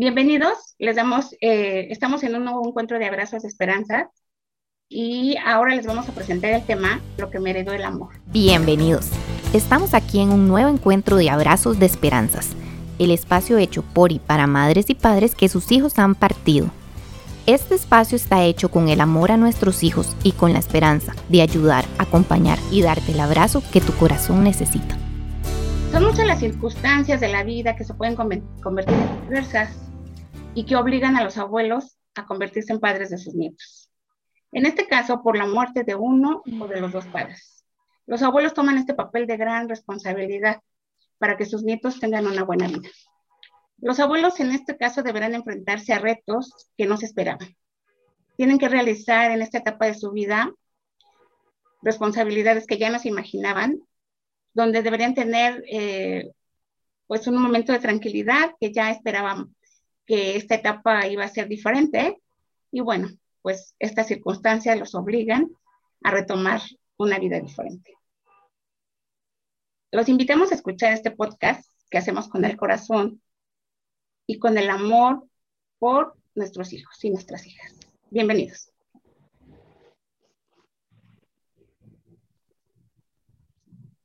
Bienvenidos, les damos, eh, estamos en un nuevo encuentro de abrazos de esperanza y ahora les vamos a presentar el tema Lo que me heredó el amor. Bienvenidos, estamos aquí en un nuevo encuentro de abrazos de esperanzas, el espacio hecho por y para madres y padres que sus hijos han partido. Este espacio está hecho con el amor a nuestros hijos y con la esperanza de ayudar, acompañar y darte el abrazo que tu corazón necesita. Son muchas las circunstancias de la vida que se pueden convertir en diversas y que obligan a los abuelos a convertirse en padres de sus nietos. En este caso, por la muerte de uno o de los dos padres. Los abuelos toman este papel de gran responsabilidad para que sus nietos tengan una buena vida. Los abuelos en este caso deberán enfrentarse a retos que no se esperaban. Tienen que realizar en esta etapa de su vida responsabilidades que ya no se imaginaban donde deberían tener eh, pues un momento de tranquilidad que ya esperaban que esta etapa iba a ser diferente y bueno, pues estas circunstancias los obligan a retomar una vida diferente. Los invitamos a escuchar este podcast que hacemos con el corazón y con el amor por nuestros hijos y nuestras hijas. Bienvenidos.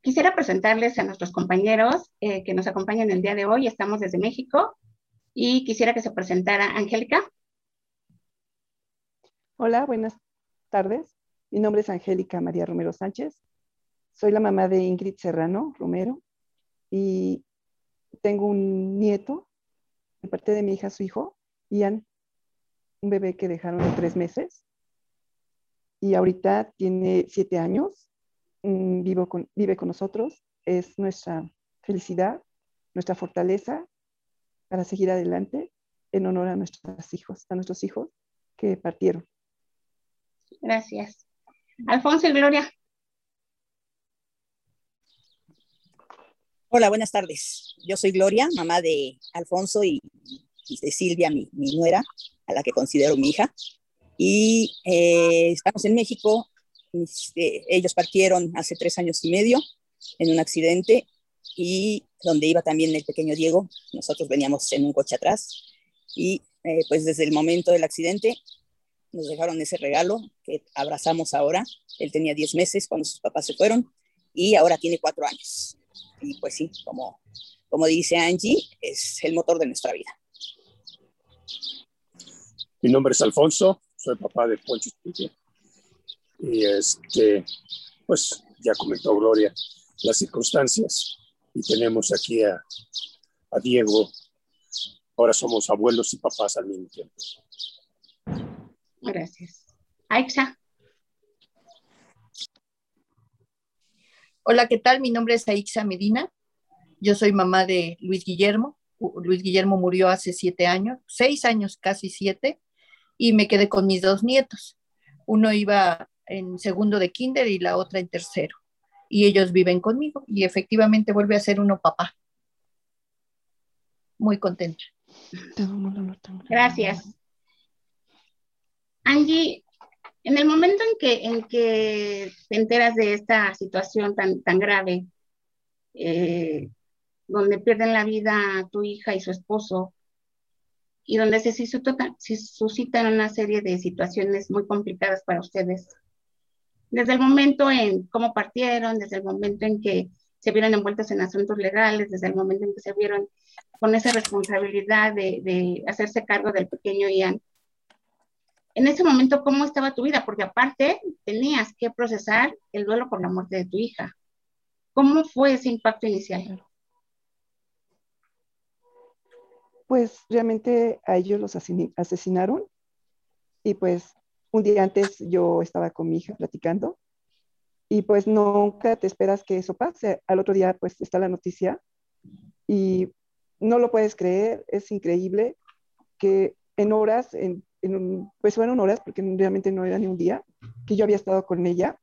Quisiera presentarles a nuestros compañeros eh, que nos acompañan el día de hoy. Estamos desde México y quisiera que se presentara Angélica. Hola, buenas tardes. Mi nombre es Angélica María Romero Sánchez. Soy la mamá de Ingrid Serrano Romero y tengo un nieto de parte de mi hija, su hijo, Ian, un bebé que dejaron en tres meses y ahorita tiene siete años Mm, vivo con, vive con nosotros, es nuestra felicidad, nuestra fortaleza para seguir adelante en honor a nuestros hijos, a nuestros hijos que partieron. Gracias. Alfonso y Gloria. Hola, buenas tardes. Yo soy Gloria, mamá de Alfonso y, de Silvia, mi, nuera, a la que considero mi hija. Y eh, estamos en México eh, ellos partieron hace tres años y medio en un accidente y donde iba también el pequeño Diego, nosotros veníamos en un coche atrás y eh, pues desde el momento del accidente nos dejaron ese regalo que abrazamos ahora. Él tenía 10 meses cuando sus papás se fueron y ahora tiene cuatro años. Y pues sí, como, como dice Angie, es el motor de nuestra vida. Mi nombre es Alfonso, soy papá de Poncho y este, pues ya comentó Gloria las circunstancias y tenemos aquí a, a Diego. Ahora somos abuelos y papás al mismo tiempo. Gracias. Aixa. Hola, ¿qué tal? Mi nombre es Aixa Medina. Yo soy mamá de Luis Guillermo. Luis Guillermo murió hace siete años, seis años, casi siete, y me quedé con mis dos nietos. Uno iba en segundo de kinder y la otra en tercero. Y ellos viven conmigo y efectivamente vuelve a ser uno papá. Muy contenta. Gracias. Angie, en el momento en que, en que te enteras de esta situación tan, tan grave, eh, donde pierden la vida tu hija y su esposo, y donde se suscitan una serie de situaciones muy complicadas para ustedes, desde el momento en cómo partieron, desde el momento en que se vieron envueltos en asuntos legales, desde el momento en que se vieron con esa responsabilidad de, hacerse cargo del pequeño Ian. En ese momento, ¿cómo estaba tu vida? Porque aparte tenías que procesar el duelo por la muerte de tu hija. ¿Cómo fue ese impacto inicial? Pues realmente a ellos los asesinaron y pues un día antes yo estaba con mi hija platicando y pues nunca te esperas que eso pase. Al otro día pues está la noticia y no lo puedes creer, es increíble que en horas, en, pues fueron horas porque realmente no era ni un día, que yo había estado con ella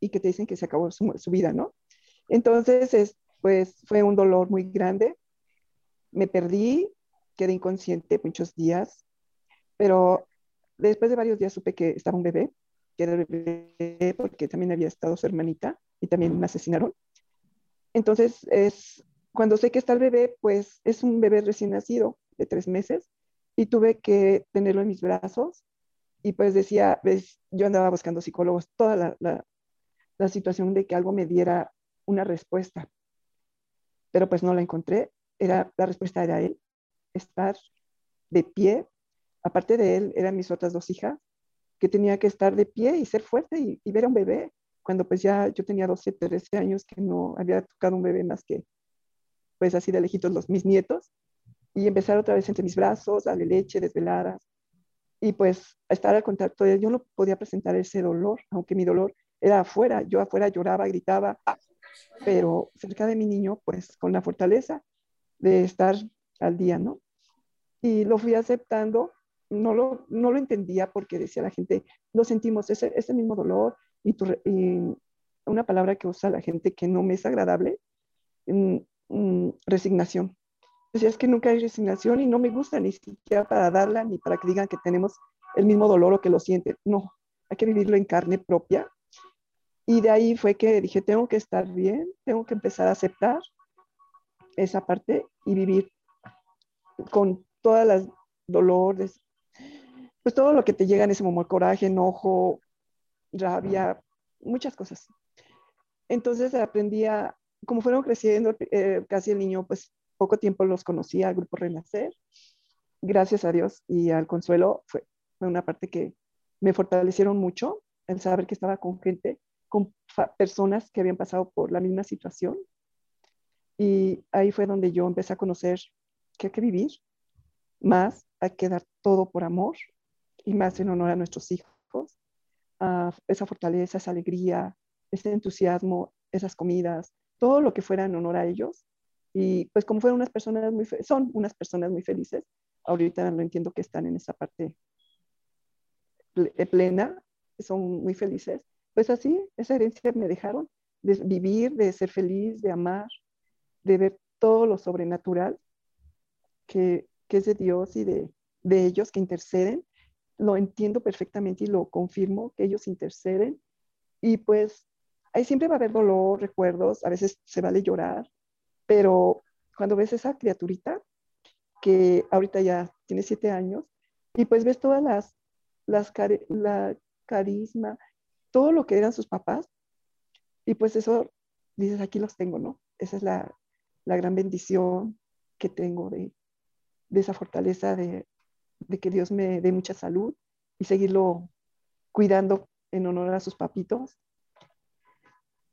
y que te dicen que se acabó su, vida, ¿no? Entonces, es, pues fue un dolor muy grande. Me perdí, quedé inconsciente muchos días, pero Después de varios días supe que estaba un bebé, que era el bebé porque también había estado su hermanita y también me asesinaron. Entonces, es, cuando sé que está el bebé, pues es un bebé recién nacido. de tres meses y tuve que tenerlo en mis brazos y pues decía, ves, yo andaba buscando psicólogos, toda la, la, situación de que algo me diera una respuesta, pero pues no la encontré, era, la respuesta era él, estar de pie, aparte de él eran mis otras dos hijas, que tenía que estar de pie y ser fuerte y, ver a un bebé, cuando pues ya yo tenía 12, 13 años que no había tocado un bebé más que pues así de lejitos los, mis nietos, y empezar otra vez entre mis brazos, darle leche, desveladas, y pues estar al contacto de él, yo no podía presentar ese dolor, aunque mi dolor era afuera, yo afuera lloraba, gritaba, pero cerca de mi niño, pues con la fortaleza de estar al día, ¿no? Y lo fui aceptando, no lo, no lo entendía porque decía la gente, lo sentimos, ese, ese mismo dolor, y, una palabra que usa la gente que no me es agradable, mm, Mm, resignación. Decía, es que nunca hay resignación y no me gusta ni siquiera para darla ni para que digan que tenemos el mismo dolor o que lo sienten. No, hay que vivirlo en carne propia. Y de ahí fue que dije, tengo que estar bien, tengo que empezar a aceptar esa parte y vivir con todas las dolores, pues todo lo que te llega en ese momento, coraje, enojo, rabia, muchas cosas. Entonces aprendí a, como fueron creciendo, eh, casi el niño, pues poco tiempo los conocía al grupo Renacer. Gracias a Dios y al consuelo fue, fue una parte que me fortalecieron mucho, el saber que estaba con gente, con personas que habían pasado por la misma situación. Y ahí fue donde yo empecé a conocer que hay que vivir más, hay que dar todo por amor y más en honor a nuestros hijos. Uh, esa fortaleza, esa alegría, ese entusiasmo, esas comidas, todo lo que fuera en honor a ellos. Y pues como fueron unas personas muy, son unas personas muy felices, ahorita no entiendo que están en esa parte eh, plena, son muy felices. Pues así, esa herencia me dejaron de vivir, de ser feliz, de amar, de ver todo lo sobrenatural que, que es de Dios y de, de ellos que interceden. Lo entiendo perfectamente y lo confirmo, que ellos interceden. Y pues ahí siempre va a haber dolor, recuerdos, a veces se vale llorar, pero cuando ves esa criaturita que ahorita ya tiene siete años y pues ves todas las, las la carisma, todo lo que eran sus papás y pues eso dices, aquí los tengo, ¿no? Esa es la, la gran bendición que tengo de, de esa fortaleza de, de que Dios me dé mucha salud y seguirlo cuidando en honor a sus papitos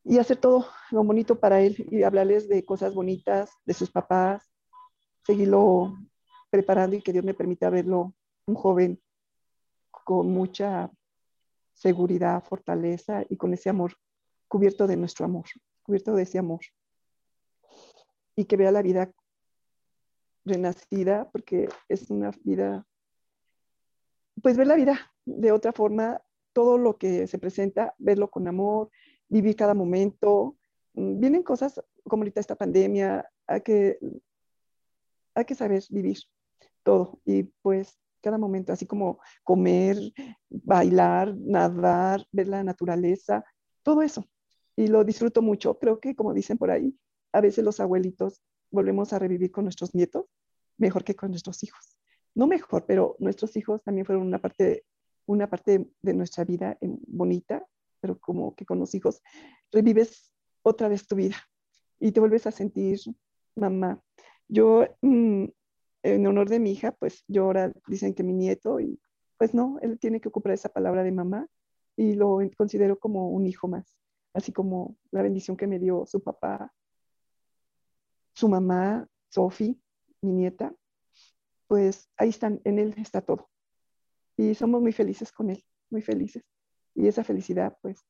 y hacer todo lo bonito para él y hablarles de cosas bonitas, de sus papás, seguirlo preparando y que Dios me permita verlo un joven con mucha seguridad, fortaleza y con ese amor, cubierto de nuestro amor, cubierto de ese amor. Y que vea la vida renacida, porque es una vida, pues ver la vida de otra forma, todo lo que se presenta, verlo con amor, vivir cada momento. Mm, vienen cosas como ahorita esta pandemia, hay que, hay que saber vivir todo y pues cada momento, así como comer, bailar, nadar, ver la naturaleza, todo eso. Y lo disfruto mucho. Creo que, como dicen por ahí, a veces los abuelitos volvemos a revivir con nuestros nietos mejor que con nuestros hijos. No mejor, pero nuestros hijos también fueron una parte, una parte de nuestra vida bonita pero como que con los hijos revives otra vez tu vida y te vuelves a sentir mamá. Yo, mm, en honor de mi hija, pues yo ahora dicen que mi nieto, y pues no, él tiene que ocupar esa palabra de mamá y lo considero como un hijo más, así como la bendición que me dio su papá, su mamá, Sophie, mi nieta, pues ahí están, en él está todo. Y somos muy felices con él, muy felices y esa felicidad, pues,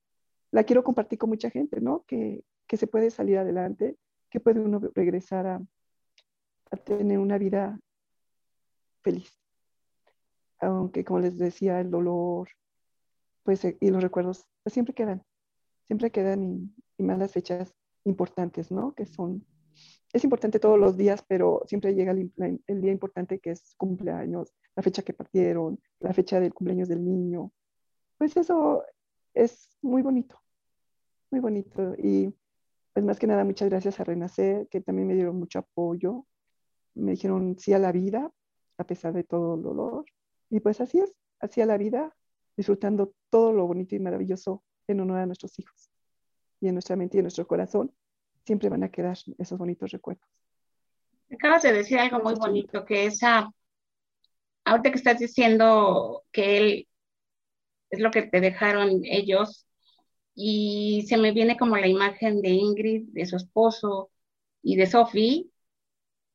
la quiero compartir con mucha gente, ¿no? Que, que se puede salir adelante, que puede uno regresar a, a tener una vida feliz. Aunque, como les decía, el dolor, pues, eh, y los recuerdos, pues siempre quedan, siempre quedan y, y más las fechas importantes, ¿no? Que son, es importante todos los días, pero siempre llega el, día importante que es cumpleaños, la fecha que partieron, la fecha del cumpleaños del niño, pues eso es muy bonito, muy bonito. Y pues más que nada, muchas gracias a Renacer, que también me dieron mucho apoyo. Me dijeron sí a la vida, a pesar de todo el dolor. Y pues así es, hacia la vida, disfrutando todo lo bonito y maravilloso en honor a nuestros hijos. Y en nuestra mente y en nuestro corazón siempre van a quedar esos bonitos recuerdos. Acabas de decir algo muy bonito, que esa, ahorita que estás diciendo que él es lo que te dejaron ellos, y se me viene como la imagen de Ingrid, de su esposo y de Sophie,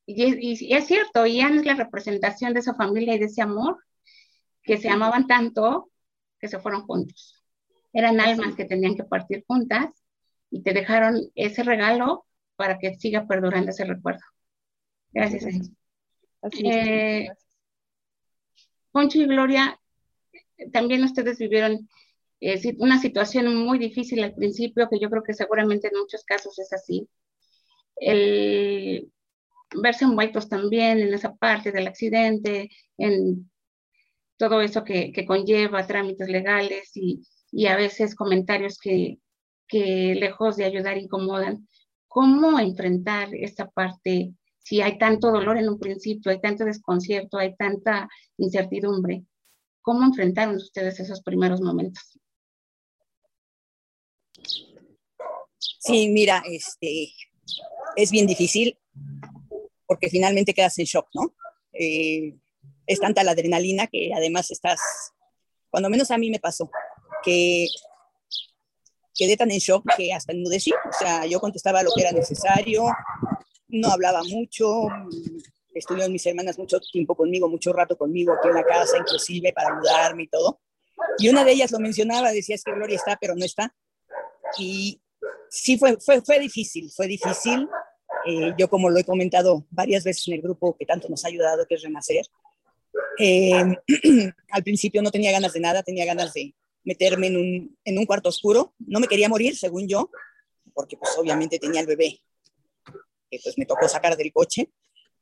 y, es cierto, Ian es la representación de esa familia y de ese amor, que se amaban tanto que se fueron juntos. Eran almas que tenían que partir juntas y te dejaron ese regalo para que siga perdurando ese recuerdo. Gracias. Eh, Poncho y Gloria, también ustedes vivieron eh, una situación muy difícil al principio, que yo creo que seguramente en muchos casos es así. El verse envueltos también en esa parte del accidente, en todo eso que, que conlleva trámites legales y, y, a veces comentarios que, que lejos de ayudar incomodan. ¿Cómo enfrentar esta parte si hay tanto dolor en un principio, hay tanto desconcierto, hay tanta incertidumbre? ¿Cómo enfrentaron ustedes esos primeros momentos? Sí, mira, este, es bien difícil porque finalmente quedas en shock, ¿no? Eh, es tanta la adrenalina que además estás, cuando menos a mí me pasó, que quedé tan en shock que hasta enmudecí, o sea, yo contestaba lo que era necesario, no hablaba mucho, estuvieron mis hermanas mucho tiempo conmigo, mucho rato conmigo aquí en la casa, inclusive para ayudarme y todo. Y una de ellas lo mencionaba, decía, es que Gloria está, pero no está. Y sí fue, fue, fue difícil, fue difícil. Eh, yo como lo he comentado varias veces en el grupo que tanto nos ha ayudado, que es Renacer, eh, al principio no tenía ganas de nada, tenía ganas de meterme en un, en un cuarto oscuro. No me quería morir, según yo, porque pues obviamente tenía el bebé, que pues me tocó sacar del coche.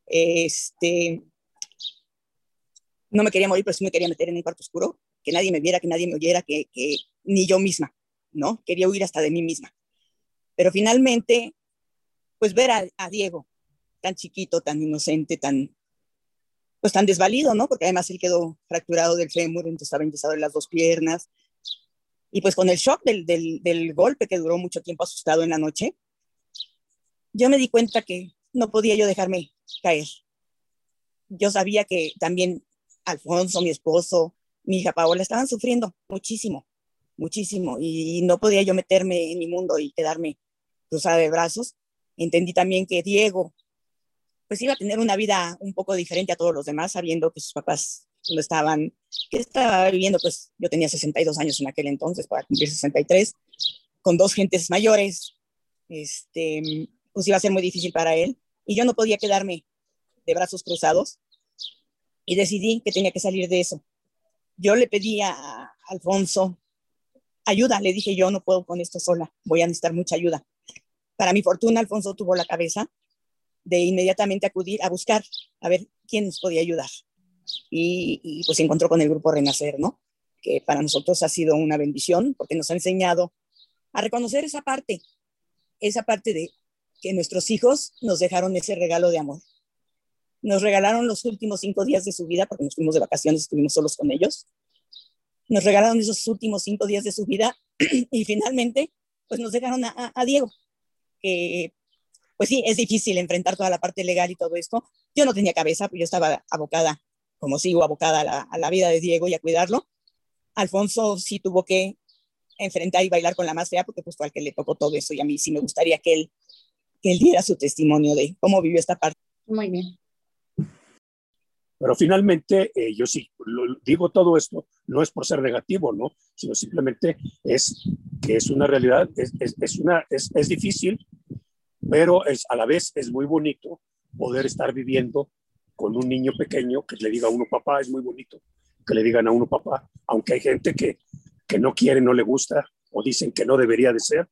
Este, no me quería morir, pero sí me quería meter en un cuarto oscuro, que nadie me viera, que nadie me oyera, que, que ni yo misma, ¿no? Quería huir hasta de mí misma. Pero finalmente pues ver a, Diego tan chiquito, tan inocente, tan, pues tan desvalido, ¿no? Porque además él quedó fracturado del fémur, entonces estaba enyesado en las dos piernas. Y pues con el shock del, del, golpe que duró mucho tiempo asustado en la noche, yo me di cuenta que no podía yo dejarme caer. Yo sabía que también Alfonso, mi esposo, mi hija Paola estaban sufriendo muchísimo, muchísimo, y no podía yo meterme en mi mundo y quedarme cruzada de brazos entendí también que Diego pues iba a tener una vida un poco diferente a todos los demás, sabiendo que sus papás no estaban, que estaba viviendo, pues yo tenía 62 años en aquel entonces, para cumplir 63, con dos gentes mayores, este, pues iba a ser muy difícil para él, y yo no podía quedarme de brazos cruzados, y decidí que tenía que salir de eso. Yo le pedí a Alfonso ayuda, le dije yo no puedo con esto sola, voy a necesitar mucha ayuda. Para mi fortuna, Alfonso tuvo la cabeza de inmediatamente acudir a buscar a ver quién nos podía ayudar. Y, pues se encontró con el grupo Renacer, ¿no? Que para nosotros ha sido una bendición porque nos ha enseñado a reconocer esa parte, esa parte de que nuestros hijos nos dejaron ese regalo de amor. Nos regalaron los últimos cinco días de su vida porque nos fuimos de vacaciones, estuvimos solos con ellos. Nos regalaron esos últimos cinco días de su vida y finalmente pues nos dejaron a, a Diego, pues sí, es difícil enfrentar toda la parte legal y todo esto. Yo no tenía cabeza, pues yo estaba abocada, como sigo abocada a la, a la vida de Diego y a cuidarlo. Alfonso sí tuvo que enfrentar y bailar con la más fea porque pues fue al que le tocó todo eso y a mí sí me gustaría que él, que él diera su testimonio de cómo vivió esta parte. Muy bien. Pero finalmente, eh, yo sí digo todo esto, no es por ser negativo, ¿no? Sino simplemente es que es una realidad, es, es, es una, es, es, difícil, pero es, a la vez es muy bonito poder estar viviendo con un niño pequeño que le diga a uno papá, es muy bonito que le digan a uno papá, aunque hay gente que, que no quiere, no le gusta o dicen que no debería de ser,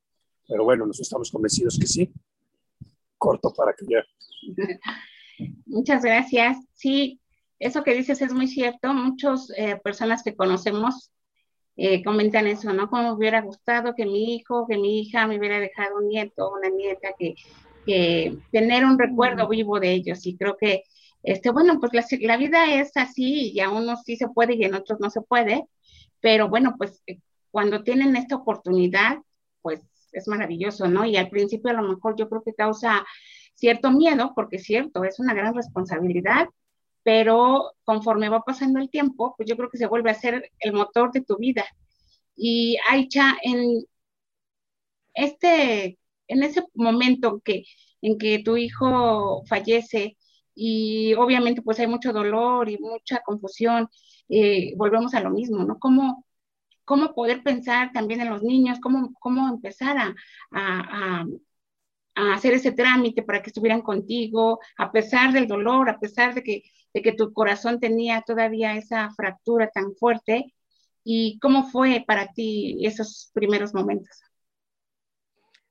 pero bueno, nosotros estamos convencidos que sí. Corto para que ya. Muchas gracias. Sí, eso que dices es muy cierto. Muchas eh, personas que conocemos eh, comentan eso, ¿no? Como me hubiera gustado que mi hijo, que mi hija me hubiera dejado un nieto, una nieta, que, que tener un recuerdo vivo de ellos. Y creo que este, bueno, pues la, vida es así y a unos sí se puede y en otros no se puede, pero bueno, pues eh, cuando tienen esta oportunidad, pues es maravilloso, ¿no? Y al principio a lo mejor yo creo que causa cierto miedo, porque es cierto, es una gran responsabilidad, pero conforme va pasando el tiempo, pues yo creo que se vuelve a ser el motor de tu vida. Y Aicha, en este, en ese momento que, en que tu hijo fallece y obviamente pues hay mucho dolor y mucha confusión, eh, volvemos a lo mismo, ¿no? ¿Cómo, cómo poder pensar también en los niños, cómo, cómo empezar a, a, a, hacer ese trámite para que estuvieran contigo, a pesar del dolor, a pesar de que, de que tu corazón tenía todavía esa fractura tan fuerte. ¿Y cómo fue para ti esos primeros momentos?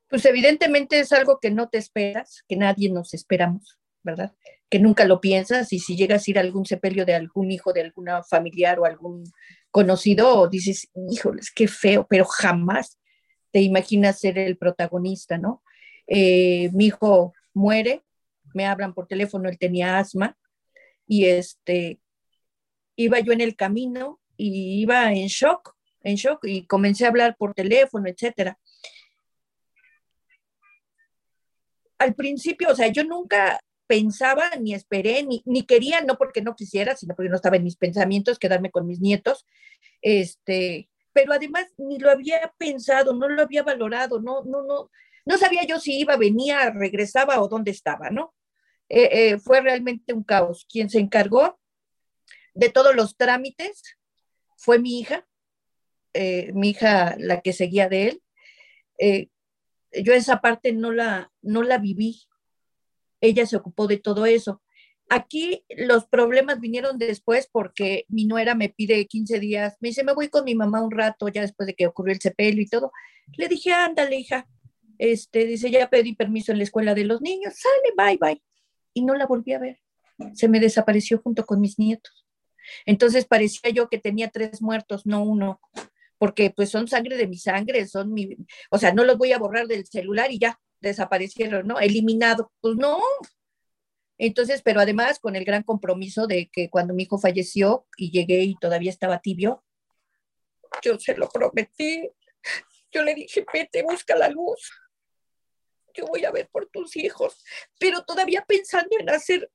Pues evidentemente es algo que no te esperas, que nadie nos esperamos, ¿verdad? Que nunca lo piensas y si llegas a ir a algún sepelio de algún hijo, de alguna familiar o algún conocido, dices, híjoles, qué feo, pero jamás te imaginas ser el protagonista, ¿no? Eh, mi hijo muere, me hablan por teléfono, él tenía asma y este, iba yo en el camino y iba en shock, en shock y comencé a hablar por teléfono, etcétera. Al principio, o sea, yo nunca pensaba, ni esperé, ni, ni, quería, no porque no quisiera, sino porque no estaba en mis pensamientos, quedarme con mis nietos. Este, pero además ni lo había pensado, no lo había valorado, no, no, no, no sabía yo si iba, venía, regresaba o dónde estaba, ¿no? Eh, eh, fue realmente un caos. Quien se encargó de todos los trámites fue mi hija, eh, mi hija la que seguía de él. yo esa parte no la, no la viví, ella se ocupó de todo eso. Aquí los problemas vinieron después porque mi nuera me pide 15 días, me dice, me voy con mi mamá un rato, ya después de que ocurrió el sepelio y todo. Le dije, ándale, hija. Este, dice, ya pedí permiso en la escuela de los niños, sale, bye, bye. Y no la volví a ver. Se me desapareció junto con mis nietos. Entonces parecía yo que tenía tres muertos, no uno, porque pues son sangre de mi sangre, son mi, o sea, no los voy a borrar del celular y ya, desaparecieron, ¿no? Eliminado. Pues no. Entonces, pero además con el gran compromiso de que cuando mi hijo falleció y llegué y todavía estaba tibio, yo se lo prometí. Yo le dije, vete, busca la luz. Yo voy a ver por tus hijos. Pero todavía pensando en hacer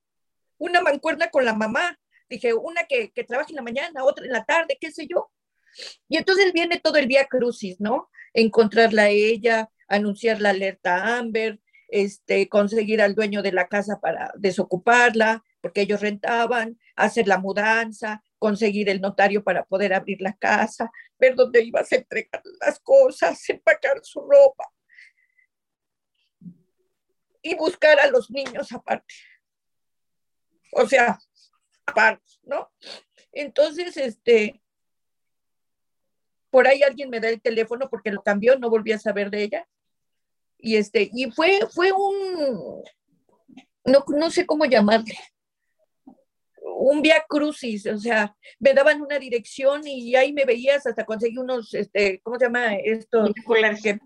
una mancuerna con la mamá. Dije, una que, trabaje en la mañana, otra en la tarde, qué sé yo. Y entonces viene todo el día crucis, ¿no? Encontrarla a ella, anunciar la alerta Amber, este, conseguir al dueño de la casa para desocuparla, porque ellos rentaban, hacer la mudanza, conseguir el notario para poder abrir la casa, ver dónde ibas a entregar las cosas, empacar su ropa y buscar a los niños aparte. O sea, aparte, ¿no? Entonces, este, por ahí alguien me da el teléfono porque lo cambió, no volví a saber de ella. Y este, y fue, fue un, no, no sé cómo llamarle, un via crucis, o sea, me daban una dirección y ahí me veías hasta conseguí unos, este, ¿cómo se llama esto? Que,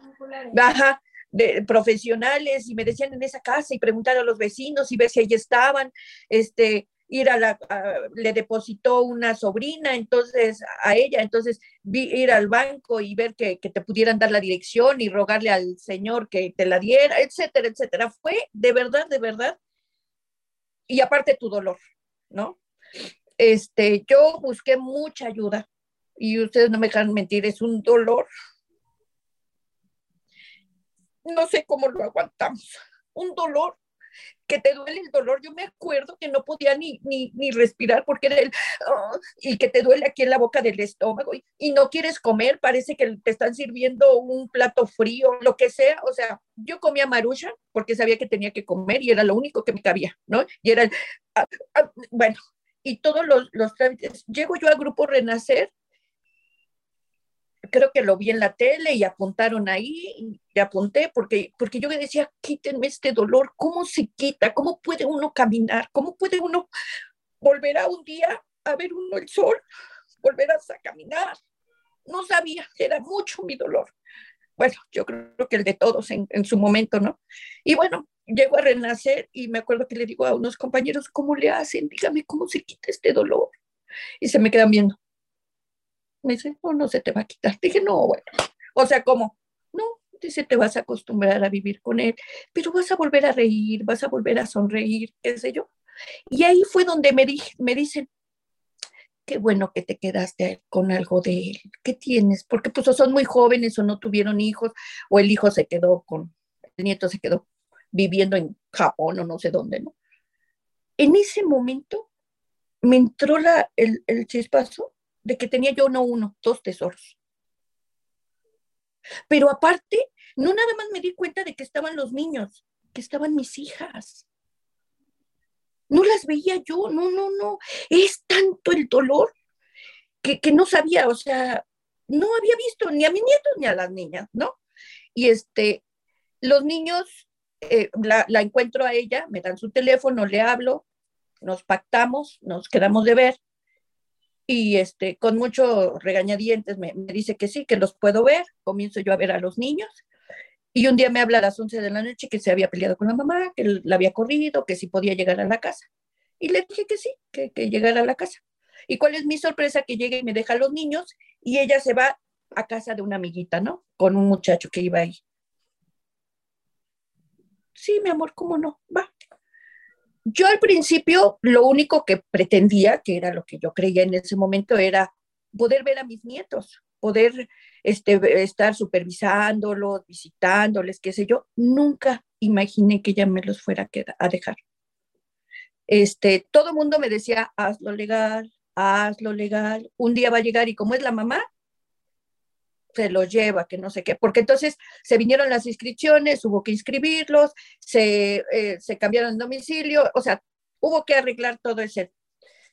baja, de profesionales y me decían en esa casa y preguntar a los vecinos y ver si ahí estaban, este, ir a la, le depositó una sobrina, entonces a ella, entonces ir al banco y ver que, que, te pudieran dar la dirección y rogarle al señor que te la diera, etcétera, etcétera. Fue de verdad, de verdad. Y aparte tu dolor, ¿no? Este, yo busqué mucha ayuda y ustedes no me dejan mentir, es un dolor. No sé cómo lo aguantamos. Un dolor que te duele el dolor. Yo me acuerdo que no podía ni, ni, ni respirar porque era el, oh, y que te duele aquí en la boca del estómago y, y, no quieres comer, parece que te están sirviendo un plato frío, lo que sea. O sea, yo comía marucha porque sabía que tenía que comer y era lo único que me cabía, ¿no? Y era ah, ah, bueno, y todos los, los trámites. Llego yo al Grupo Renacer creo que lo vi en la tele y apuntaron ahí, y apunté porque, porque yo decía, quítenme este dolor, ¿cómo se quita? ¿Cómo puede uno caminar? ¿Cómo puede uno volver a un día a ver uno el sol? Volver a caminar. No sabía, era mucho mi dolor. Bueno, yo creo que el de todos en, en su momento, ¿no? Y bueno, llego a renacer y me acuerdo que le digo a unos compañeros, ¿cómo le hacen? Dígame cómo se quita este dolor. Y se me quedan viendo. Me dice, no, no se te va a quitar. Dije, no, bueno. O sea, ¿cómo? No, dice, te vas a acostumbrar a vivir con él, pero vas a volver a reír, vas a volver a sonreír, qué sé yo. Y ahí fue donde me, me dicen, qué bueno que te quedaste con algo de él. ¿Qué tienes? Porque pues o son muy jóvenes o no tuvieron hijos, o el hijo se quedó con, el nieto se quedó viviendo en Japón o no sé dónde, ¿no? En ese momento me entró la, el, el chispazo de que tenía yo no uno, dos tesoros. Pero aparte, no nada más me di cuenta de que estaban los niños, que estaban mis hijas. No las veía yo, no, no, no. Es tanto el dolor que, no sabía, o sea, no había visto ni a mis nietos ni a las niñas, ¿no? Y este, los niños, eh, la, encuentro a ella, me dan su teléfono, le hablo, nos pactamos, nos quedamos de ver y este, con mucho regañadientes me, dice que sí, que los puedo ver, comienzo yo a ver a los niños, y un día me habla a las 11 de la noche que se había peleado con la mamá, que la había corrido, que si podía llegar a la casa. Y le dije que sí, que, que llegara a la casa. ¿Y cuál es mi sorpresa? Que llegue y me deja a los niños y ella se va a casa de una amiguita, ¿no? Con un muchacho que iba ahí. Sí, mi amor, ¿cómo no? Va. Yo al principio lo único que pretendía, que era lo que yo creía en ese momento, era poder ver a mis nietos, poder este, estar supervisándolos, visitándoles, qué sé yo. Nunca imaginé que ella me los fuera a dejar. Este, todo el mundo me decía, hazlo legal, hazlo legal. Un día va a llegar y como es la mamá, se lo lleva, que no sé qué, porque entonces se vinieron las inscripciones, hubo que inscribirlos, se, eh, se cambiaron el domicilio, o sea, hubo que arreglar todo ese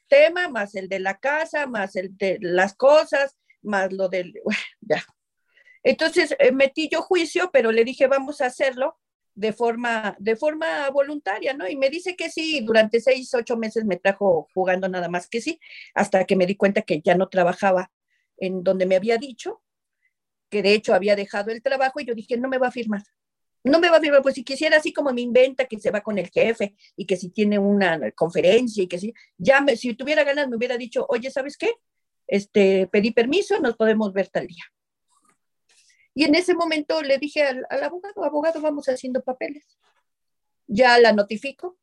tema, más el de la casa, más el de las cosas, más lo del, ya. Entonces eh, metí yo juicio, pero le dije, vamos a hacerlo de forma, de forma voluntaria, ¿no? Y me dice que sí, durante seis, ocho meses me trajo jugando nada más que sí, hasta que me di cuenta que ya no trabajaba en donde me había dicho, que de hecho había dejado el trabajo y yo dije, no me va a firmar. No me va a firmar, pues si quisiera así como me inventa que se va con el jefe y que si tiene una conferencia y que si, ya me, si tuviera ganas me hubiera dicho, oye, ¿sabes qué? Este, pedí permiso, nos podemos ver tal día. Y en ese momento le dije al, al abogado, abogado, vamos haciendo papeles. Ya la notifico,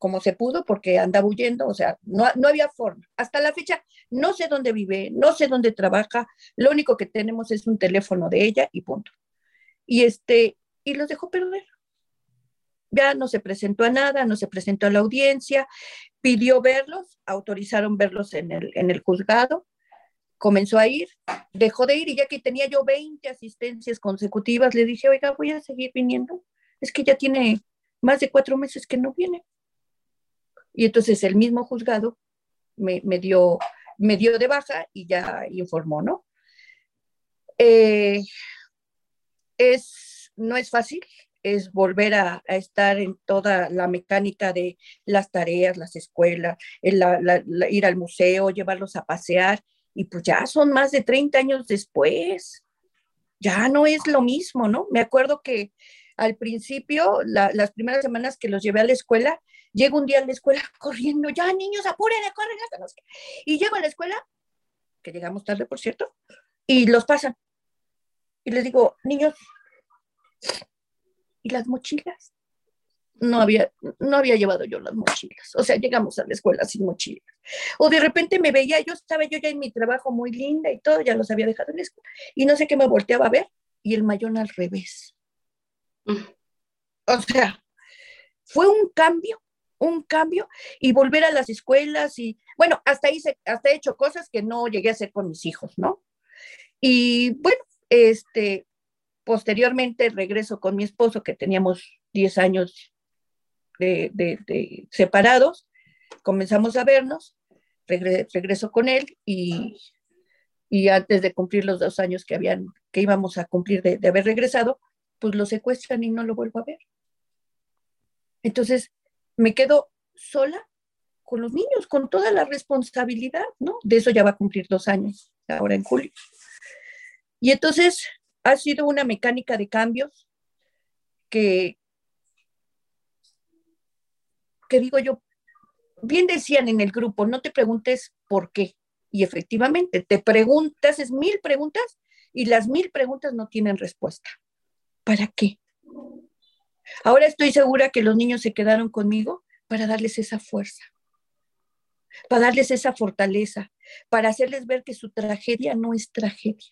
como se pudo, porque andaba huyendo, o sea, no, no, había forma. Hasta la fecha, no sé dónde vive, no sé dónde trabaja, lo único que tenemos es un teléfono de ella y punto. Y, este, y los dejó perder. Ya no se presentó a nada, no se presentó a la audiencia, pidió verlos, autorizaron verlos en el, en el juzgado, comenzó a ir, dejó de ir y ya que tenía yo 20 asistencias consecutivas, le dije, oiga, voy a seguir viniendo. Es que ya tiene más de cuatro meses que no viene. Y entonces el mismo juzgado me, dio, me dio de baja y ya informó, ¿no? Eh, es, no es fácil, es volver a, estar en toda la mecánica de las tareas, las escuelas, ir al museo, llevarlos a pasear, y pues ya son más de 30 años después, ya no es lo mismo, ¿no? Me acuerdo que al principio, las primeras semanas que los llevé a la escuela, llego un día a la escuela corriendo, ya niños, apúrenle, corren, no sé. Y llego a la escuela, que llegamos tarde, por cierto, y los pasan. Y les digo, niños, ¿y las mochilas? No había, no había llevado yo las mochilas. O sea, llegamos a la escuela sin mochilas. O de repente me veía, yo estaba yo ya en mi trabajo muy linda y todo, ya los había dejado en la escuela. Y no sé qué me volteaba a ver y el mayón al revés. O sea, fue un cambio, un cambio y volver a las escuelas y bueno, hasta ahí hasta he hecho cosas que no llegué a hacer con mis hijos, ¿no? Y bueno, este, posteriormente regreso con mi esposo, que teníamos 10 años de, de, separados, comenzamos a vernos, regreso con él y, y, antes de cumplir los dos años que, habían, que íbamos a cumplir de, de haber regresado, pues lo secuestran y no lo vuelvo a ver. Entonces, me quedo sola con los niños, con toda la responsabilidad, ¿no? De eso ya va a cumplir dos años, ahora en julio. Y entonces ha sido una mecánica de cambios que, que digo yo, bien decían en el grupo, no te preguntes por qué. Y efectivamente, te preguntas, es mil preguntas y las mil preguntas no tienen respuesta. ¿Para qué? Ahora estoy segura que los niños se quedaron conmigo para darles esa fuerza, para darles esa fortaleza, para hacerles ver que su tragedia no es tragedia,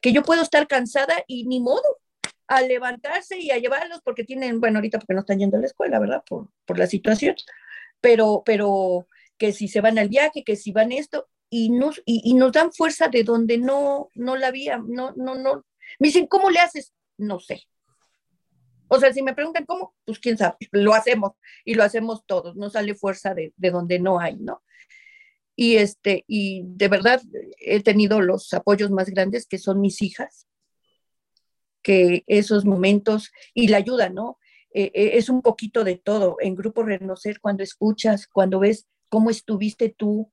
que yo puedo estar cansada y ni modo a levantarse y a llevarlos porque tienen, bueno, ahorita porque no están yendo a la escuela, ¿verdad? Por, por la situación, pero, pero que si se van al viaje, que si van esto, y nos, y, nos dan fuerza de donde no, no la había, no, no, no. Me dicen, ¿cómo le haces? No sé. O sea, si me preguntan cómo, pues quién sabe, lo hacemos y lo hacemos todos, no sale fuerza de, de donde no hay, ¿no? Y, este, y de verdad he tenido los apoyos más grandes que son mis hijas, que esos momentos y la ayuda, ¿no? Eh, eh, es un poquito de todo. En Grupo Renocer, cuando escuchas, cuando ves cómo estuviste tú,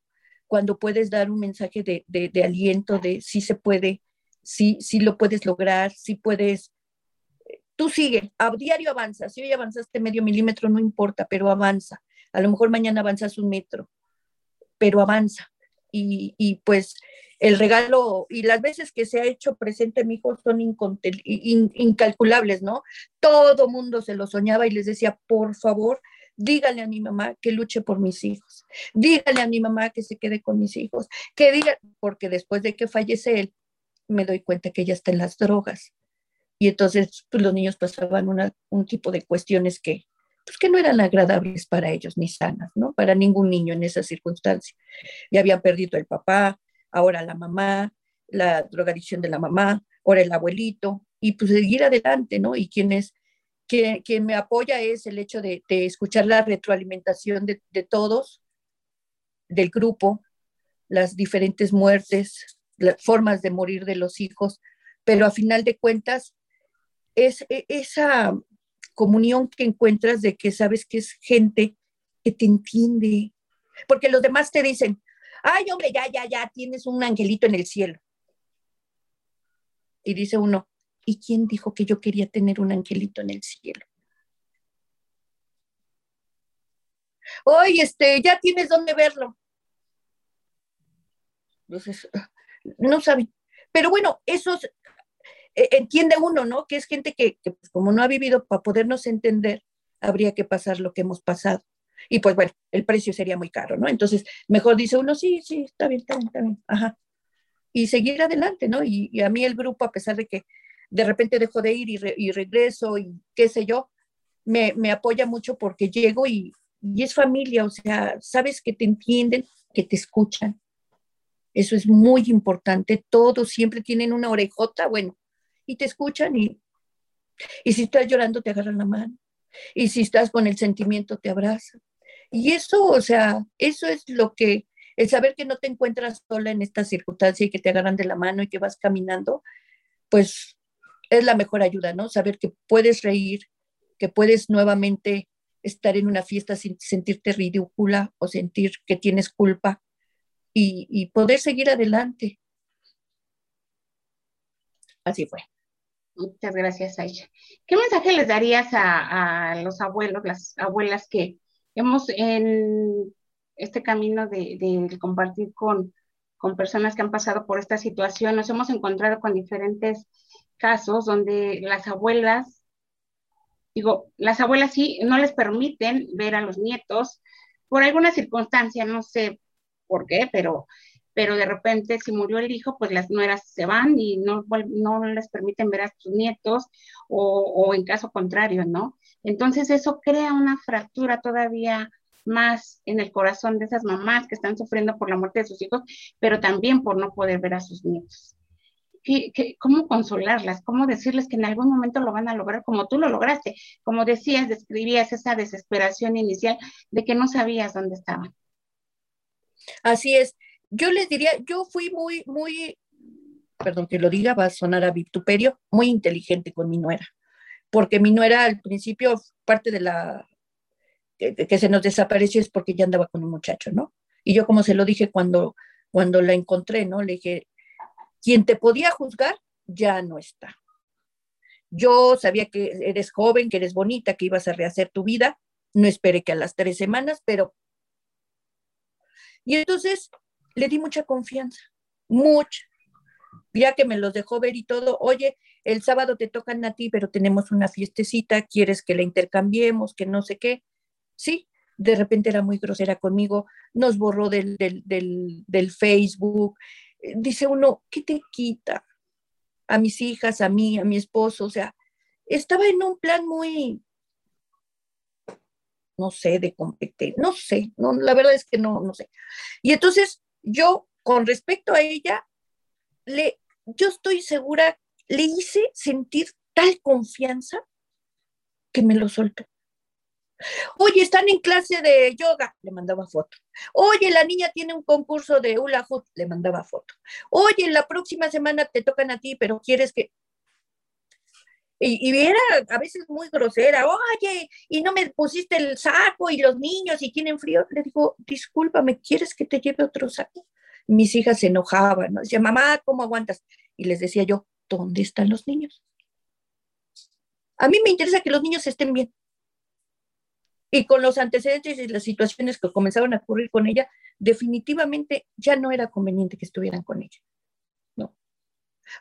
cuando puedes dar un mensaje de, aliento, de si se puede, si, si lo puedes lograr, si puedes, tú sigue, a diario avanza, si hoy avanzaste medio milímetro, no importa, pero avanza. A lo mejor mañana avanzas un metro, pero avanza. Y, pues el regalo y las veces que se ha hecho presente mi hijo son incalculables, ¿no? Todo mundo se lo soñaba y les decía, por favor, dígale a mi mamá que luche por mis hijos, dígale a mi mamá que se quede con mis hijos, que diga, porque después de que fallece él, me doy cuenta que ella está en las drogas. Y entonces pues, los niños pasaban un tipo de cuestiones que, pues, que no eran agradables para ellos ni sanas, ¿no? Para ningún niño en esa circunstancia. Ya habían perdido el papá, ahora la mamá, la drogadicción de la mamá, ahora el abuelito, y pues seguir adelante, ¿no? Y quienes que, me apoya es el hecho de, escuchar la retroalimentación de, todos, del grupo, las diferentes muertes, las formas de morir de los hijos, pero a final de cuentas es e, esa comunión que encuentras de que sabes que es gente que te entiende, porque los demás te dicen, ay hombre, ya, ya, ya, tienes un angelito en el cielo. Y dice uno, ¿Y quién dijo que yo quería tener un angelito en el cielo? Hoy, este, ya tienes dónde verlo. Entonces, no saben. Pero bueno, eso eh, entiende uno, ¿no? Que es gente que, pues, como no ha vivido para podernos entender, habría que pasar lo que hemos pasado. Y pues bueno, el precio sería muy caro, ¿no? Entonces, mejor dice uno, sí, sí, está bien, está bien, está bien. Ajá. Y seguir adelante, ¿no? y a mí el grupo, a pesar de que de repente dejo de ir y, regreso y qué sé yo, me, apoya mucho porque llego y, es familia, o sea, sabes que te entienden, que te escuchan. Eso es muy importante. Todos siempre tienen una orejota, bueno, y te escuchan y, y si estás llorando te agarran la mano. Y si estás con el sentimiento te abrazan. Y eso, o sea, eso es lo que, el saber que no te encuentras sola en esta circunstancia y que te agarran de la mano y que vas caminando, pues es la mejor ayuda, ¿no? Saber que puedes reír, que puedes nuevamente estar en una fiesta sin sentirte ridícula o sentir que tienes culpa y, poder seguir adelante. Así fue. Muchas gracias, Aisha. ¿Qué mensaje les darías a, los abuelos, las abuelas que hemos en este camino de, compartir con personas que han pasado por esta situación? Nos hemos encontrado con diferentes casos donde las abuelas, digo, las abuelas sí no les permiten ver a los nietos por alguna circunstancia, no sé por qué, pero, pero de repente si murió el hijo, pues las nueras se van y no, no les permiten ver a sus nietos o, o en caso contrario, ¿no? Entonces eso crea una fractura todavía más en el corazón de esas mamás que están sufriendo por la muerte de sus hijos, pero también por no poder ver a sus nietos cómo consolarlas? ¿Cómo decirles que en algún momento lo van a lograr como tú lo lograste? Como decías, describías esa desesperación inicial de que no sabías dónde estaban. Así es. Yo les diría, yo fui muy, muy, perdón que lo diga, va a sonar a vituperio, muy inteligente con mi nuera, porque mi nuera al principio, parte de la que, se nos desapareció es porque ya andaba con un muchacho, ¿no? Y yo como se lo dije cuando, cuando la encontré, ¿no? Le dije, quien te podía juzgar ya no está. Yo sabía que eres joven, que eres bonita, que ibas a rehacer tu vida No esperé que a las tres semanas, pero... Y entonces le di mucha confianza, mucha. Ya que me los dejó ver y todo, oye, el sábado te tocan a ti, pero tenemos una fiestecita, quieres que la intercambiemos, que no sé qué. Sí, de repente era muy grosera conmigo, nos borró del, del, Facebook. Eh, dice uno, ¿qué te quita? A mis hijas, a mí, a mi esposo, o sea, estaba en un plan muy, no sé, de competir, no sé, no, la verdad es que no, no sé. Y entonces yo, con respecto a ella, le, yo estoy segura, le hice sentir tal confianza que me lo soltó. Oye, están en clase de yoga, le mandaba foto. Oye, la niña tiene un concurso de hula hoop, le mandaba foto. Oye, la próxima semana te tocan a ti, pero quieres que y, y, era a veces muy grosera, oye, y no me pusiste el saco y los niños y tienen frío. Le digo, discúlpame, ¿quieres que te lleve otro saco? Mis hijas se enojaban, ¿no? Decía, mamá, ¿cómo aguantas? Y les decía yo, ¿dónde están los niños? A mí me interesa que los niños estén bien. Y con los antecedentes y las situaciones que comenzaron a ocurrir con ella, definitivamente ya no era conveniente que estuvieran con ella. No.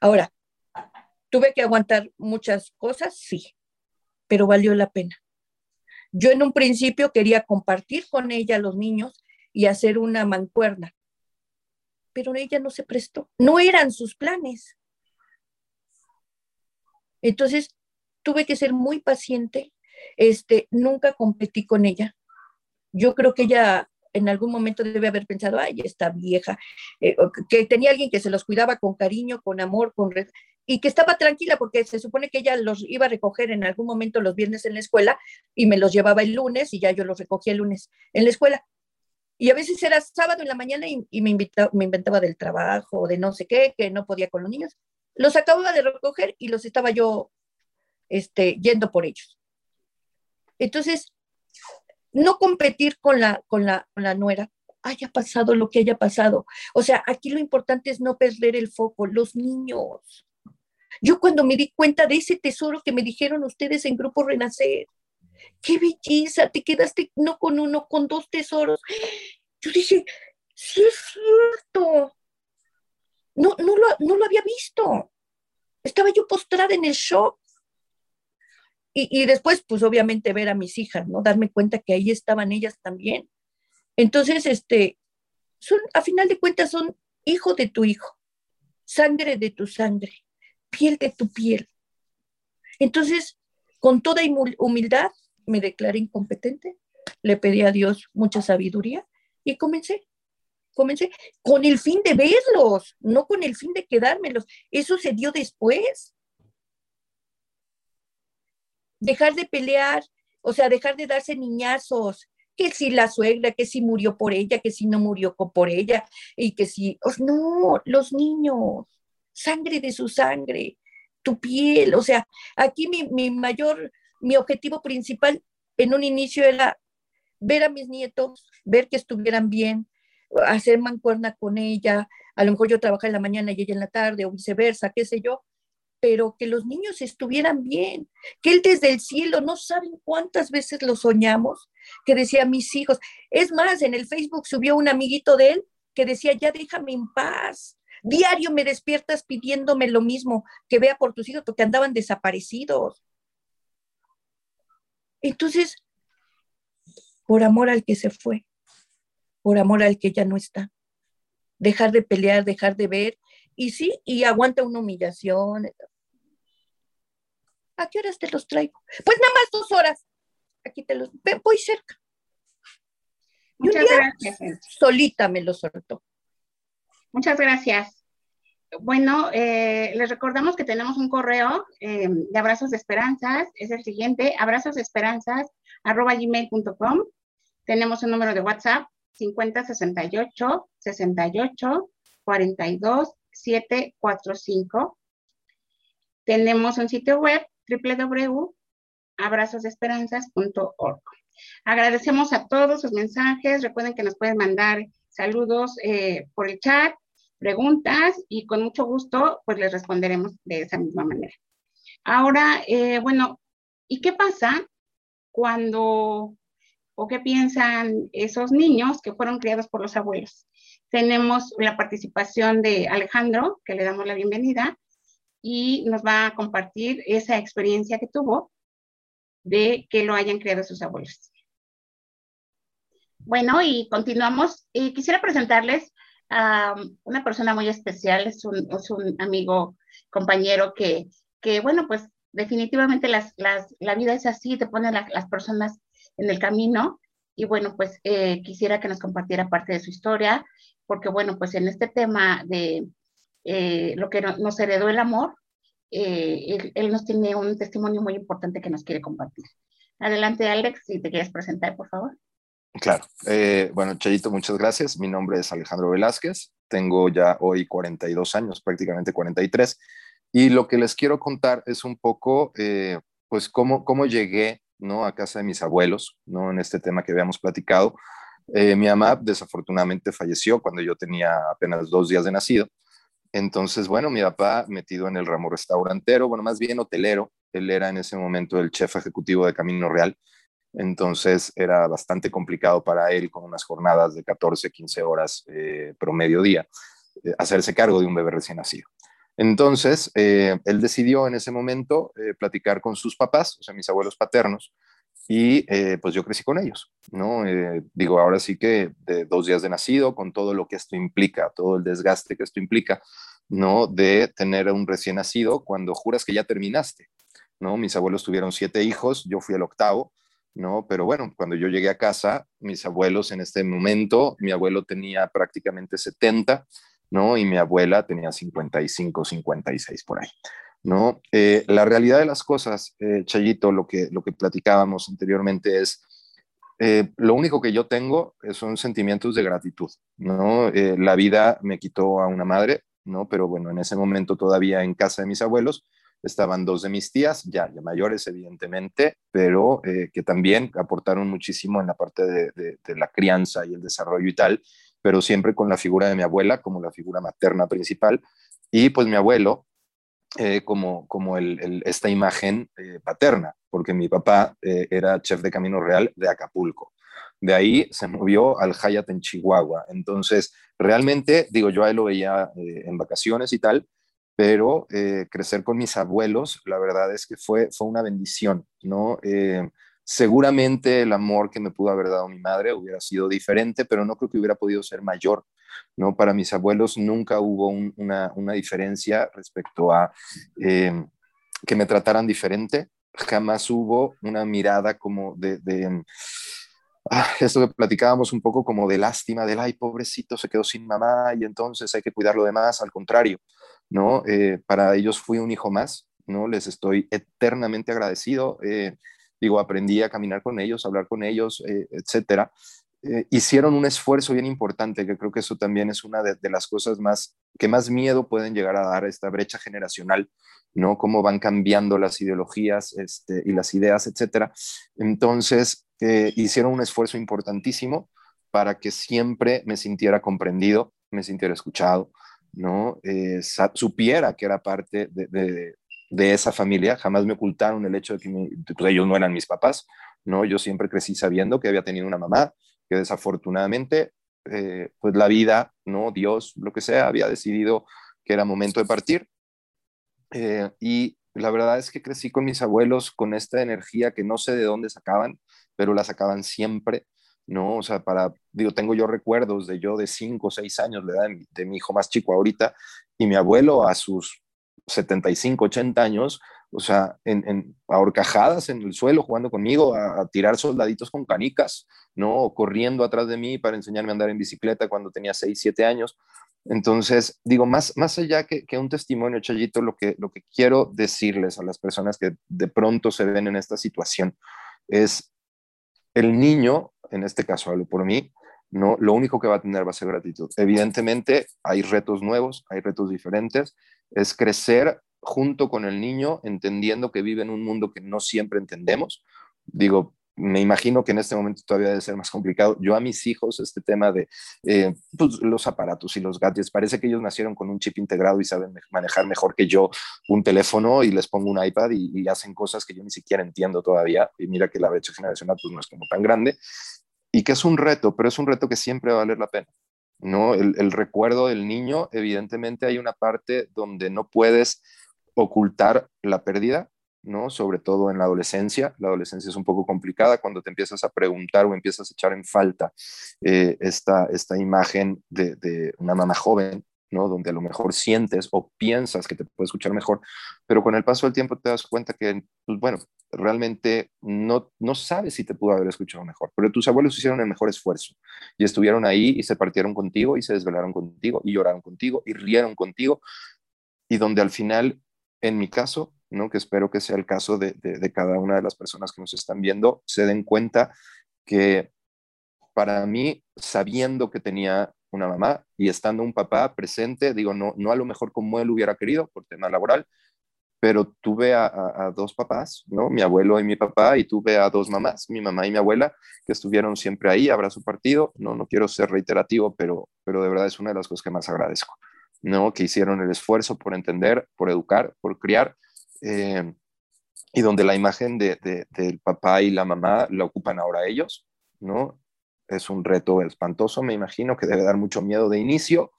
Ahora, ¿Tuve que aguantar muchas cosas? Sí, pero valió la pena. Yo en un principio quería compartir con ella los niños y hacer una mancuerna, pero ella no se prestó. No eran sus planes. Entonces, tuve que ser muy paciente. Este, nunca competí con ella. Yo creo que ella en algún momento debe haber pensado, ay, esta vieja, eh, que tenía alguien que se los cuidaba con cariño, con amor, con y que estaba tranquila porque se supone que ella los iba a recoger en algún momento los viernes en la escuela y me los llevaba el lunes y ya yo los recogía el lunes en la escuela. Y a veces era sábado en la mañana y, me, invitaba, me inventaba del trabajo, de no sé qué, que no podía con los niños. Los acababa de recoger y los estaba yo este, yendo por ellos. Entonces, no competir con la, con la, con la nuera, haya pasado lo que haya pasado. O sea, aquí lo importante es no perder el foco, los niños. Yo cuando me di cuenta de ese tesoro que me dijeron ustedes en Grupo Renacer, qué belleza, te quedaste no con uno, con dos tesoros. Yo dije, sí es cierto. No, no, lo, no lo había visto. Estaba yo postrada en el shock. Y, y, después, pues obviamente ver a mis hijas, ¿no? Darme cuenta que ahí estaban ellas también. Entonces, este, son, a final de cuentas, son hijo de tu hijo, sangre de tu sangre piel de tu piel. Entonces, con toda humildad, me declaré incompetente, le pedí a Dios mucha sabiduría y comencé. Comencé con el fin de verlos, no con el fin de quedármelos. Eso se dio después. Dejar de pelear, o sea, dejar de darse niñazos, que si la suegra, que si murió por ella, que si no murió por ella, y que si, no, los niños, sangre de su sangre, tu piel. O sea, aquí mi, mayor, mi objetivo principal en un inicio era ver a mis nietos, ver que estuvieran bien, hacer mancuerna con ella, a lo mejor yo trabajaba en la mañana y ella en la tarde o viceversa, qué sé yo, pero que los niños estuvieran bien, que él desde el cielo, no saben cuántas veces lo soñamos, que decía mis hijos, es más, en el Facebook subió un amiguito de él que decía, ya déjame en paz, Diario me despiertas pidiéndome lo mismo, que vea por tus hijos porque andaban desaparecidos. Entonces, por amor al que se fue, por amor al que ya no está, dejar de pelear, dejar de ver, y sí, y aguanta una humillación. ¿A qué horas te los traigo? Pues nada más dos horas. Aquí te los voy cerca. Muchas gracias. Solita me los soltó. Muchas gracias. Bueno, eh, les recordamos que tenemos un correo eh, de abrazos de esperanzas, es el siguiente, abrazosesperanzas.gmail.com. Tenemos un número de WhatsApp, 5068 68 42 745. Tenemos un sitio web, www.abrazosesperanzas.org. Agradecemos a todos sus mensajes. Recuerden que nos pueden mandar saludos eh, por el chat, preguntas y con mucho gusto pues les responderemos de esa misma manera. Ahora, eh, bueno, ¿y qué pasa cuando o qué piensan esos niños que fueron criados por los abuelos. Tenemos la participación de Alejandro, que le damos la bienvenida, y nos va a compartir esa experiencia que tuvo de que lo hayan criado sus abuelos. Bueno, y continuamos. Y quisiera presentarles a una persona muy especial, es un, amigo, compañero que, que, bueno, pues definitivamente las, la vida es así, te ponen las personas en el camino. Y bueno, pues eh, quisiera que nos compartiera parte de su historia, porque bueno, pues en este tema de eh, lo que nos heredó el amor, eh, él, nos tiene un testimonio muy importante que nos quiere compartir. Adelante, Alex, si te quieres presentar, por favor. Claro. bueno, Chayito, muchas gracias. Mi nombre es Alejandro Velázquez. Tengo ya hoy 42 años, prácticamente 43. Y lo que les quiero contar es un poco, pues, cómo, cómo llegué ¿no? A casa de mis abuelos, ¿no? En este tema que habíamos platicado. Eh, mi mamá desafortunadamente falleció cuando yo tenía apenas dos días de nacido. Entonces, bueno, mi papá metido en el ramo restaurantero, bueno, más bien hotelero, él era en ese momento el chef ejecutivo de Camino Real, entonces era bastante complicado para él con unas jornadas de 14, 15 horas eh, promedio día, eh, hacerse cargo de un bebé recién nacido. Entonces, eh, él decidió en ese momento eh, platicar con sus papás, o sea, mis abuelos paternos, y pues yo crecí con ellos, ¿no? digo, ahora sí que de dos días de nacido, con todo lo que esto implica, todo el desgaste que esto implica, ¿no? De tener un recién nacido cuando juras que ya terminaste, ¿no? Mis abuelos tuvieron siete hijos, yo fui el octavo, ¿no? Pero bueno, cuando yo llegué a casa, mis abuelos en este momento, mi abuelo tenía prácticamente 70, ¿no? Y mi abuela tenía 55, 56 por ahí, ¿no? Eh, la realidad de las cosas, eh, Chayito, lo que, lo que platicábamos anteriormente es, eh, lo único que yo tengo son sentimientos de gratitud, ¿no? la vida me quitó a una madre, ¿no? Pero bueno, en ese momento todavía en casa de mis abuelos estaban dos de mis tías, ya, ya mayores evidentemente, pero que también aportaron muchísimo en la parte de, de la crianza y el desarrollo y tal, pero siempre con la figura de mi abuela como la figura materna principal y pues mi abuelo eh, como, como el, esta imagen eh, paterna, porque mi papá eh, era chef de Camino Real de Acapulco. De ahí se movió al Hyatt en Chihuahua. Entonces, realmente, digo, yo a él lo veía en vacaciones y tal, pero crecer con mis abuelos, la verdad es que fue, fue una bendición, ¿no? Seguramente el amor que me pudo haber dado mi madre hubiera sido diferente, pero no creo que hubiera podido ser mayor. ¿no? Para mis abuelos nunca hubo una, diferencia respecto a eh, que me trataran diferente. Jamás hubo una mirada como de, ah, esto que platicábamos un poco como de lástima, del ay, pobrecito, se quedó sin mamá y entonces hay que cuidarlo de más. Al contrario, ¿no? Eh, para ellos fui un hijo más, ¿no? Les estoy eternamente agradecido. Eh, digo, aprendí a caminar con ellos, a hablar con ellos, eh, etcétera. Eh, hicieron un esfuerzo bien importante, que creo que eso también es una de, las cosas más que más miedo pueden llegar a dar esta brecha generacional, ¿no? Cómo van cambiando las ideologías este, y las ideas, etcétera. Entonces, eh, hicieron un esfuerzo importantísimo para que siempre me sintiera comprendido, me sintiera escuchado, ¿no? supiera que era parte de, de esa familia, jamás me ocultaron el hecho de que pues, ellos no eran mis papás, ¿no? Yo siempre crecí sabiendo que había tenido una mamá que desafortunadamente, eh, pues la vida, ¿no? Dios, lo que sea, había decidido que era momento de partir. Eh, y la verdad es que crecí con mis abuelos con esta energía que no sé de dónde sacaban, pero la sacaban siempre, ¿no? O sea, para, digo, tengo yo recuerdos de yo de 5 o 6 años, la edad de de mi hijo más chico ahorita, y mi abuelo a sus 75, 80 años, o sea, en, en ahorcajadas en el suelo jugando conmigo, a, tirar soldaditos con canicas, ¿no? corriendo atrás de mí para enseñarme a andar en bicicleta cuando tenía 6, 7 años. Entonces, digo, más, más allá que, que, un testimonio, Chayito, lo que, lo que quiero decirles a las personas que de pronto se ven en esta situación es el niño, en este caso hablo por mí, no, lo único que va a tener va a ser gratitud. Evidentemente hay retos nuevos, hay retos diferentes, es crecer junto con el niño, entendiendo que vive en un mundo que no siempre entendemos. Digo, me imagino que en este momento todavía debe ser más complicado. Yo a mis hijos, este tema de eh, pues, los aparatos y los gadgets, parece que ellos nacieron con un chip integrado y saben manejar mejor que yo un teléfono y les pongo un iPad y, hacen cosas que yo ni siquiera entiendo todavía. Y mira que la brecha generacional pues, no es como tan grande y que es un reto, pero es un reto que siempre va a valer la pena. ¿no? El, el recuerdo del niño, evidentemente hay una parte donde no puedes ocultar la pérdida, ¿no? Sobre todo en la adolescencia. La adolescencia es un poco complicada cuando te empiezas a preguntar o empiezas a echar en falta eh, esta, esta imagen de, una mamá joven, ¿no? Donde a lo mejor sientes o piensas que te puede escuchar mejor, pero con el paso del tiempo te das cuenta que, pues bueno, realmente no, no sabes si te pudo haber escuchado mejor, pero tus abuelos hicieron el mejor esfuerzo y estuvieron ahí y se partieron contigo y se desvelaron contigo y lloraron contigo y rieron contigo y donde al final, en mi caso, ¿no? que espero que sea el caso de, cada una de las personas que nos están viendo, se den cuenta que para mí, sabiendo que tenía una mamá y estando un papá presente, digo, no, no a lo mejor como él hubiera querido por tema laboral, pero tuve a, dos papás, ¿no? Mi abuelo y mi papá, y tuve a dos mamás, mi mamá y mi abuela, que estuvieron siempre ahí, abrazo partido, no, no quiero ser reiterativo, pero, pero de verdad es una de las cosas que más agradezco, ¿no? Que hicieron el esfuerzo por entender, por educar, por criar, eh, y donde la imagen de, del papá y la mamá la ocupan ahora ellos, ¿no? Es un reto espantoso, me imagino, que debe dar mucho miedo de inicio,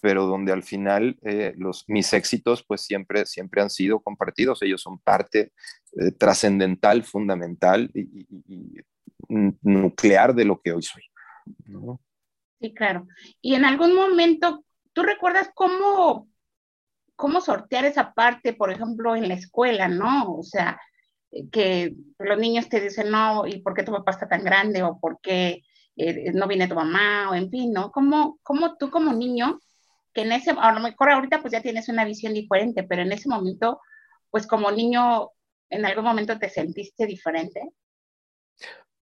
pero donde al final eh, los, mis éxitos pues siempre, siempre han sido compartidos, ellos son parte eh, trascendental, fundamental y, nuclear de lo que hoy soy. Sí, claro. Y en algún momento, ¿tú recuerdas cómo cómo sortear esa parte, por ejemplo, en la escuela, ¿no? O sea, que los niños te dicen, no, ¿y por qué tu papá está tan grande? O por qué eh, no viene tu mamá, o en fin, ¿no? ¿Cómo, cómo tú como niño, que en ese, a lo mejor ahorita pues ya tienes una visión diferente, pero en ese momento, pues como niño, ¿en algún momento te sentiste diferente?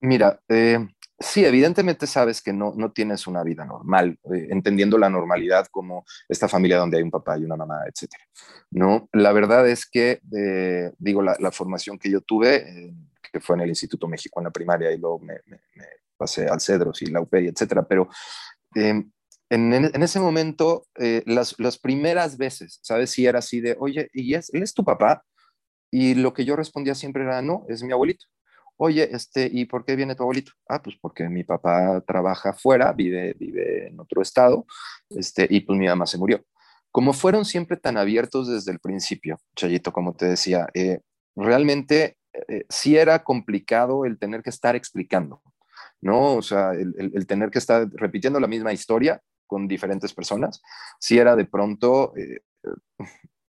Mira, eh, Sí, evidentemente sabes que no, no tienes una vida normal, eh, entendiendo la normalidad como esta familia donde hay un papá y una mamá, etc. ¿no? La verdad es que, eh, digo, la, formación que yo tuve, eh, que fue en el Instituto México en la primaria y luego me, pasé al Cedros y la UPEI, etc. Pero em, en, en, ese momento, las, las, primeras veces, ¿sabes? Si era así de, oye, ¿y es, él es tu papá? Y lo que yo respondía siempre era, no, es mi abuelito oye, este, ¿y por qué viene tu abuelito? Ah, pues porque mi papá trabaja fuera, vive, vive en otro estado, este, y pues mi mamá se murió. Como fueron siempre tan abiertos desde el principio, Chayito, como te decía, eh, realmente eh, sí era complicado el tener que estar explicando, ¿no? O sea, el, tener que estar repitiendo la misma historia con diferentes personas, sí era de pronto, eh,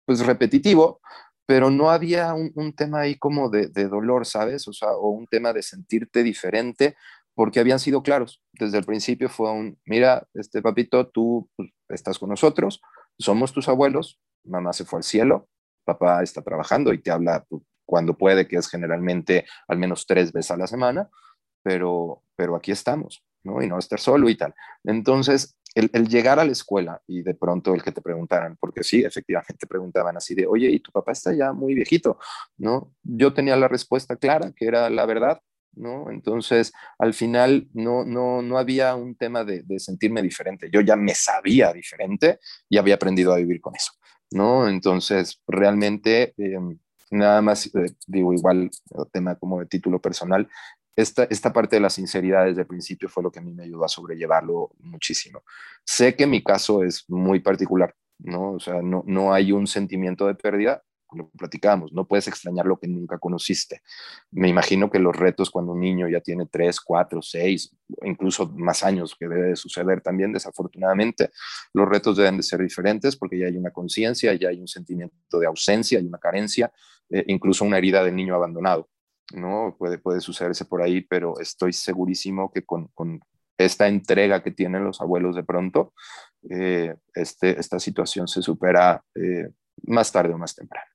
pues repetitivo, pero no había un, tema ahí como de, dolor, ¿sabes? O sea, o un tema de sentirte diferente, porque habían sido claros. Desde el principio fue un, mira, este papito, tú pues, estás con nosotros, somos tus abuelos, mamá se fue al cielo, papá está trabajando y te habla pues, cuando puede, que es generalmente al menos tres veces a la semana, pero, pero aquí estamos, ¿no? Y no estar solo y tal. Entonces, el, llegar a la escuela y de pronto el que te preguntaran, porque sí, efectivamente preguntaban así de, oye, ¿y tu papá está ya muy viejito? ¿No? Yo tenía la respuesta clara, que era la verdad, ¿no? Entonces, al final no, no, no había un tema de, sentirme diferente. Yo ya me sabía diferente y había aprendido a vivir con eso, ¿no? Entonces, realmente, em, nada más, eh, digo, igual, tema como de título personal, esta, esta parte de la sinceridad desde el principio fue lo que a mí me ayudó a sobrellevarlo muchísimo. Sé que mi caso es muy particular, ¿no? O sea, no, no hay un sentimiento de pérdida, lo platicamos, no puedes extrañar lo que nunca conociste. Me imagino que los retos cuando un niño ya tiene tres, cuatro, seis, incluso más años, que debe de suceder también, desafortunadamente, los retos deben de ser diferentes porque ya hay una conciencia, ya hay un sentimiento de ausencia, hay una carencia, eh, incluso una herida del niño abandonado. ¿No? Puede, sucederse por ahí, pero estoy segurísimo que con, con esta entrega que tienen los abuelos de pronto, eh, este, esta situación se supera eh, más tarde o más temprano.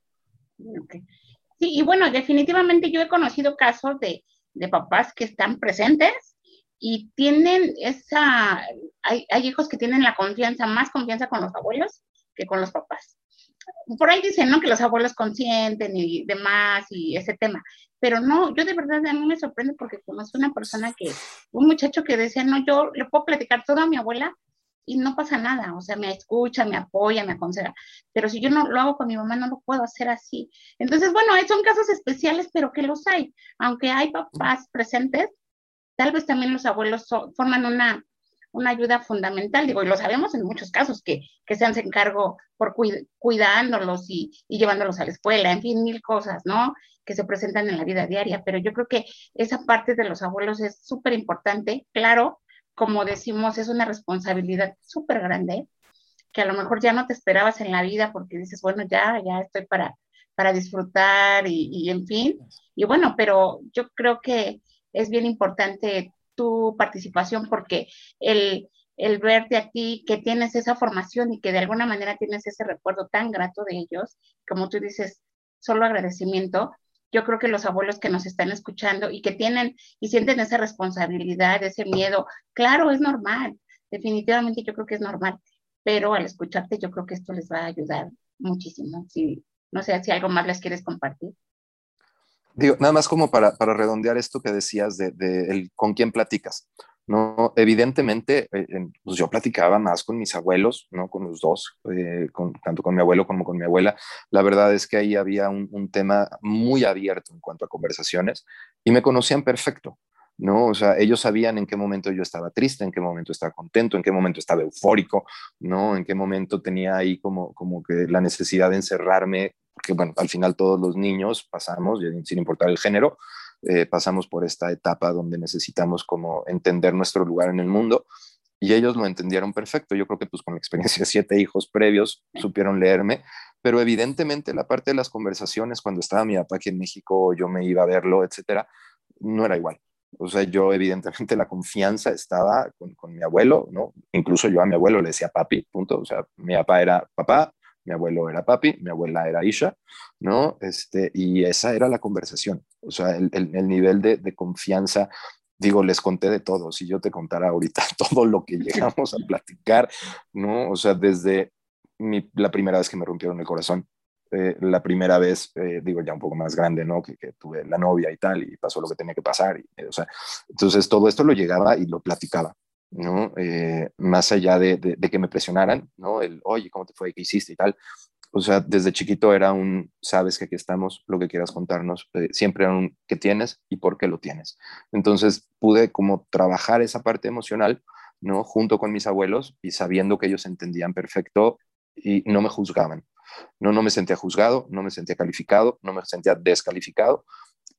Sí, y bueno, definitivamente yo he conocido casos de, de papás que están presentes y tienen esa, hay, hay, hijos que tienen la confianza, más confianza con los abuelos que con los papás. Por ahí dicen, ¿no? Que los abuelos consienten y demás y ese tema. Pero no, yo de verdad a mí me sorprende porque conozco una persona que, un muchacho que decía, no, yo le puedo platicar todo a mi abuela y no pasa nada, o sea, me escucha, me apoya, me aconseja, pero si yo no lo hago con mi mamá, no lo puedo hacer así. Entonces, bueno, son casos especiales, pero que los hay, aunque hay papás presentes, tal vez también los abuelos forman una, una ayuda fundamental, digo, y lo sabemos en muchos casos, que, que se hacen cargo por cuidándolos y, y, llevándolos a la escuela, en fin, mil cosas, ¿no? Que se presentan en la vida diaria, pero yo creo que esa parte de los abuelos es súper importante, claro, como decimos, es una responsabilidad súper grande, que a lo mejor ya no te esperabas en la vida porque dices, bueno, ya, ya estoy para, para disfrutar y, y en fin, y bueno, pero yo creo que es bien importante tu participación porque el, el verte a ti, que tienes esa formación y que de alguna manera tienes ese recuerdo tan grato de ellos, como tú dices, solo agradecimiento. Yo creo que los abuelos que nos están escuchando y que tienen y sienten esa responsabilidad, ese miedo, claro, es normal, definitivamente yo creo que es normal, pero al escucharte yo creo que esto les va a ayudar muchísimo. Si, no sé si algo más les quieres compartir. Digo, nada más como para, para redondear esto que decías de, el, con quién platicas. ¿no? Evidentemente, eh, pues yo platicaba más con mis abuelos, ¿no? Con los dos, eh, tanto con mi abuelo como con mi abuela. La verdad es que ahí había un, un, tema muy abierto en cuanto a conversaciones y me conocían perfecto, ¿no? O sea, ellos sabían en qué momento yo estaba triste, en qué momento estaba contento, en qué momento estaba eufórico, ¿no? En qué momento tenía ahí como, como que la necesidad de encerrarme porque bueno, al final todos los niños pasamos, sin importar el género, eh, pasamos por esta etapa donde necesitamos como entender nuestro lugar en el mundo y ellos lo entendieron perfecto. Yo creo que pues con la experiencia de siete hijos previos supieron leerme, pero evidentemente la parte de las conversaciones cuando estaba mi papá aquí en México, yo me iba a verlo, etcétera, no era igual. O sea, yo evidentemente la confianza estaba con, con, mi abuelo, ¿no? Incluso yo a mi abuelo le decía papi, punto. O sea, mi papá era papá, mi abuelo era papi, mi abuela era Isha, ¿no? Este, y esa era la conversación, o sea, el, el, el nivel de, de, confianza, digo, les conté de todo, si yo te contara ahorita todo lo que llegamos a platicar, ¿no? O sea, desde mi, la primera vez que me rompieron el corazón, eh, la primera vez, eh, digo, ya un poco más grande, ¿no? Que, que, tuve la novia y tal, y pasó lo que tenía que pasar, y, eh, o sea, entonces todo esto lo llegaba y lo platicaba, ¿no? Eh, más allá de, de, que me presionaran, ¿no? El, oye, ¿cómo te fue? ¿Qué hiciste? Y tal. O sea, desde chiquito era un, sabes que aquí estamos, lo que quieras contarnos, eh, siempre era un, ¿qué tienes y por qué lo tienes? Entonces pude como trabajar esa parte emocional, ¿no? Junto con mis abuelos y sabiendo que ellos entendían perfecto y no me juzgaban. No, no me sentía juzgado, no me sentía calificado, no me sentía descalificado.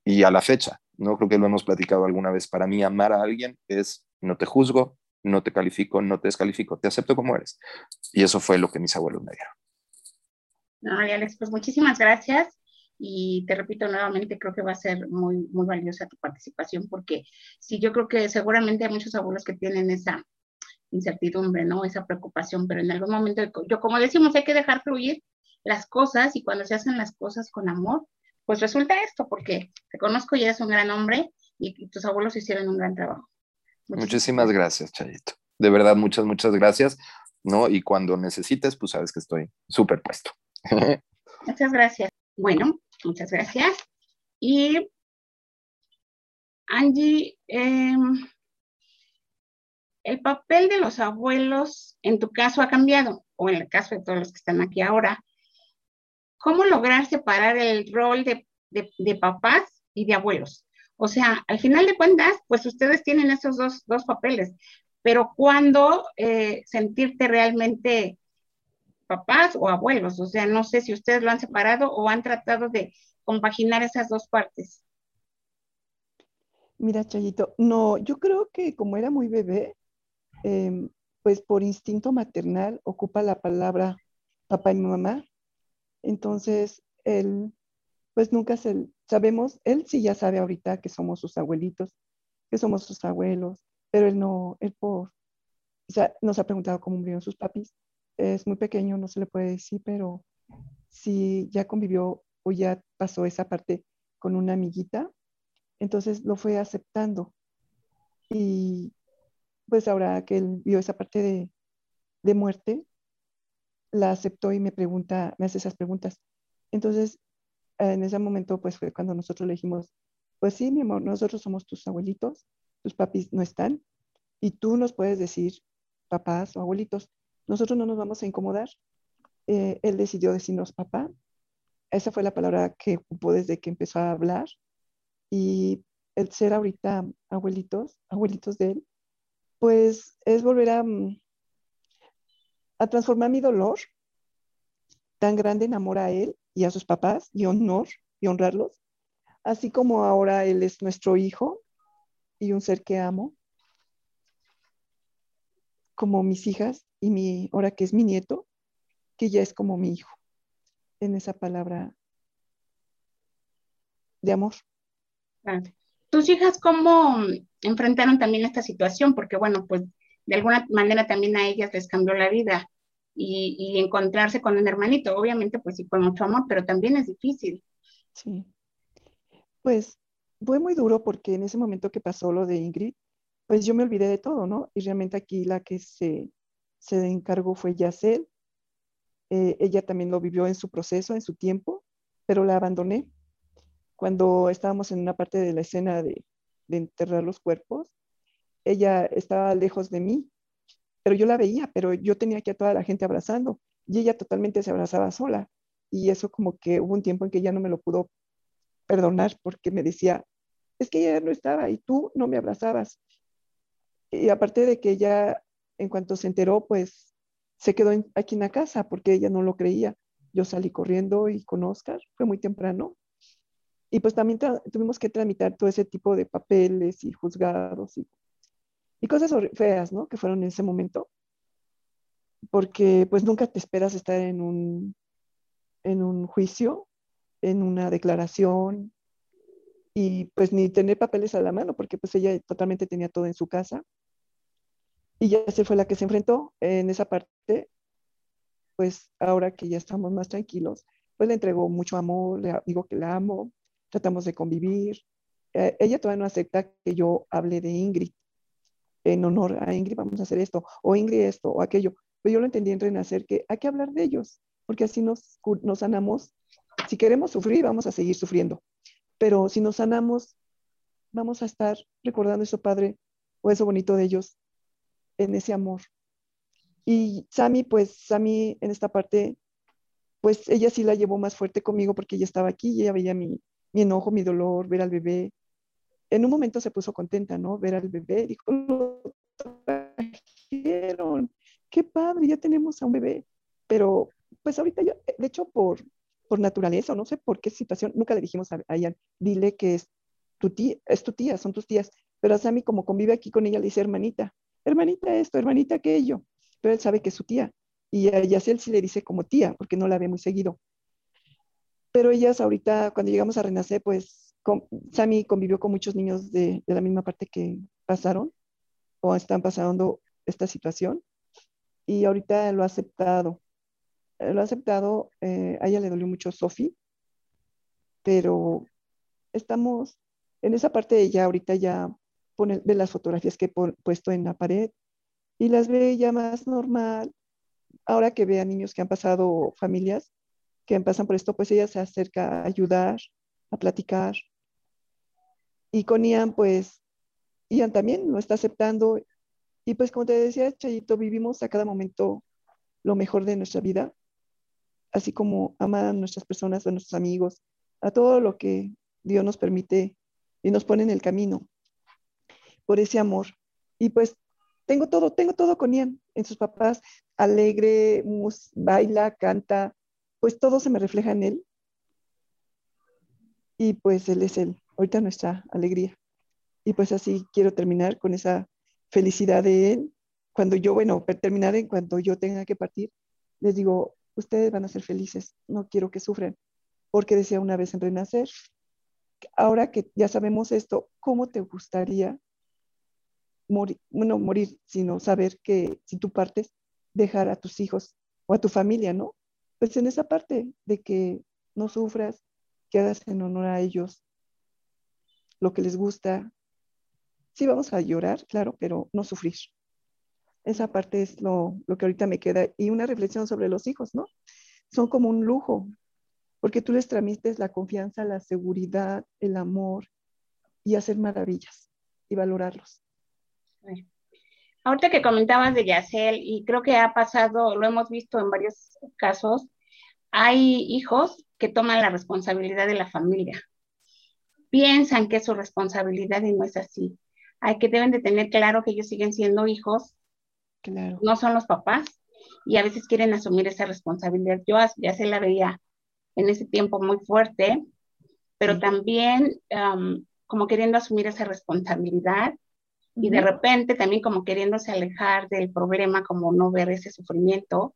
Y a la fecha, no creo que lo hemos platicado alguna vez, para mí amar a alguien es no te juzgo, no te califico, no te descalifico, te acepto como eres. Y eso fue lo que mis abuelos me dieron. No, Alex, pues muchísimas gracias. Y te repito nuevamente, creo que va a ser muy, muy valiosa tu participación, porque sí, yo creo que seguramente hay muchos abuelos que tienen esa incertidumbre, ¿no? Esa preocupación, pero en algún momento, yo como decimos, hay que dejar fluir las cosas y cuando se hacen las cosas con amor, pues resulta esto, porque te conozco y eres un gran hombre y tus abuelos hicieron un gran trabajo. Muchísimas gracias, Chayito. De verdad, muchas, muchas gracias. ¿no? Y cuando necesites, pues sabes que estoy súper puesto. muchas gracias. Bueno, muchas gracias. Y Angie, eh, el papel de los abuelos en tu caso ha cambiado, o en el caso de todos los que están aquí ahora. ¿Cómo lograr separar el rol de, de, de papás y de abuelos? O sea, al final de cuentas, pues ustedes tienen esos dos, dos papeles, pero ¿cuándo eh, sentirte realmente papás o abuelos? O sea, no sé si ustedes lo han separado o han tratado de compaginar esas dos partes. Mira, Chayito, no, yo creo que como era muy bebé, eh, pues por instinto maternal ocupa la palabra papá y mamá. Entonces, él, pues nunca se, sabemos, él sí ya sabe ahorita que somos sus abuelitos, que somos sus abuelos, pero él no, él por, o sea, nos ha preguntado cómo murieron sus papis. Es muy pequeño, no se le puede decir, pero si ya convivió o ya pasó esa parte con una amiguita, entonces lo fue aceptando. Y pues ahora que él vio esa parte de, de muerte, la aceptó y me pregunta, me hace esas preguntas. Entonces, en ese momento, pues fue cuando nosotros le dijimos, pues sí, mi amor, nosotros somos tus abuelitos, tus papis no están, y tú nos puedes decir papás o abuelitos, nosotros no nos vamos a incomodar. Eh, él decidió decirnos papá. Esa fue la palabra que ocupó desde que empezó a hablar. Y el ser ahorita abuelitos, abuelitos de él, pues es volver a, mm, a transformar mi dolor tan grande en amor a él y a sus papás y honor y honrarlos, así como ahora él es nuestro hijo y un ser que amo, como mis hijas y mi, ahora que es mi nieto, que ya es como mi hijo, en esa palabra de amor. ¿Tus hijas cómo enfrentaron también esta situación? Porque bueno, pues de alguna manera también a ellas les cambió la vida y, encontrarse con un hermanito, obviamente pues sí con mucho amor, pero también es difícil. Sí. Pues fue muy duro porque en ese momento que pasó lo de Ingrid, pues yo me olvidé de todo, ¿no? Y realmente aquí la que se, se encargó fue Yacel. Eh, ella también lo vivió en su proceso, en su tiempo, pero la abandoné. Cuando estábamos en una parte de la escena de, de enterrar los cuerpos, ella estaba lejos de mí, pero yo la veía, pero yo tenía aquí a toda la gente abrazando y ella totalmente se abrazaba sola. Y eso como que hubo un tiempo en que ella no me lo pudo perdonar porque me decía, es que ella no estaba y tú no me abrazabas. Y aparte de que ella, en cuanto se enteró, pues se quedó aquí en la casa porque ella no lo creía. Yo salí corriendo y con Oscar, fue muy temprano. Y pues también tuvimos que tramitar todo ese tipo de papeles y juzgados y, y cosas feas, ¿no? Que fueron en ese momento. Porque pues nunca te esperas estar en un, en un juicio, en una declaración, y pues ni tener papeles a la mano, porque pues ella totalmente tenía todo en su casa. Y ya se fue la que se enfrentó en esa parte, pues ahora que ya estamos más tranquilos, pues le entregó mucho amor, le digo que la amo, tratamos de convivir. Eh, ella todavía no acepta que yo hable de Ingrid, en honor a Ingrid vamos a hacer esto, o Ingrid esto, o aquello. Pero yo lo entendí en Renacer que hay que hablar de ellos, porque así nos, nos sanamos. Si queremos sufrir, vamos a seguir sufriendo. Pero si nos sanamos, vamos a estar recordando eso padre o eso bonito de ellos en ese amor. Y Sami, pues Sami en esta parte, pues ella sí la llevó más fuerte conmigo porque ella estaba aquí y ella veía mi, mi enojo, mi dolor, ver al bebé. En un momento se puso contenta, ¿no? Ver al bebé, dijo, trajeron, qué padre, ya tenemos a un bebé. Pero pues ahorita yo, de hecho por, por naturaleza, no sé por qué situación, nunca le dijimos a, a Ian, dile que es tu tía, es tu tía, son tus tías. Pero a Sammy, como convive aquí con ella, le dice hermanita, hermanita esto, hermanita aquello. Pero él sabe que es su tía. Y a Yacel sí le dice como tía, porque no la ve muy seguido. Pero ellas ahorita, cuando llegamos a Renacer, pues con, Sammy convivió con muchos niños de, de la misma parte que pasaron o están pasando esta situación. Y ahorita lo ha aceptado lo ha aceptado, eh, a ella le dolió mucho Sofi, pero estamos en esa parte de ella, ahorita ya pone, ve las fotografías que he puesto en la pared y las ve ya más normal. Ahora que ve a niños que han pasado familias que pasan por esto, pues ella se acerca a ayudar, a platicar. Y con Ian, pues, Ian también lo está aceptando. Y pues como te decía, Chayito, vivimos a cada momento lo mejor de nuestra vida así como amar a nuestras personas, a nuestros amigos, a todo lo que Dios nos permite y nos pone en el camino por ese amor. Y pues tengo todo, tengo todo con Ian, en sus papás, alegre, baila, canta, pues todo se me refleja en él. Y pues él es él, ahorita nuestra alegría. Y pues así quiero terminar con esa felicidad de él. Cuando yo, bueno, terminar en cuanto yo tenga que partir, les digo, ustedes van a ser felices, no quiero que sufran, porque decía una vez en Renacer, ahora que ya sabemos esto, ¿cómo te gustaría morir, no morir, sino saber que si tú partes, dejar a tus hijos o a tu familia, ¿no? Pues en esa parte de que no sufras, que hagas en honor a ellos lo que les gusta. Sí vamos a llorar, claro, pero no sufrir. Esa parte es lo, lo que ahorita me queda. Y una reflexión sobre los hijos, ¿no? Son como un lujo, porque tú les transmites la confianza, la seguridad, el amor y hacer maravillas y valorarlos. Ahorita que comentabas de Yacel, y creo que ha pasado, lo hemos visto en varios casos, hay hijos que toman la responsabilidad de la familia. Piensan que es su responsabilidad y no es así. Hay que deben de tener claro que ellos siguen siendo hijos, claro. no son los papás, y a veces quieren asumir esa responsabilidad. Yo ya se la veía en ese tiempo muy fuerte, pero también como queriendo asumir esa responsabilidad y de repente también como queriéndose alejar del problema, como no ver ese sufrimiento.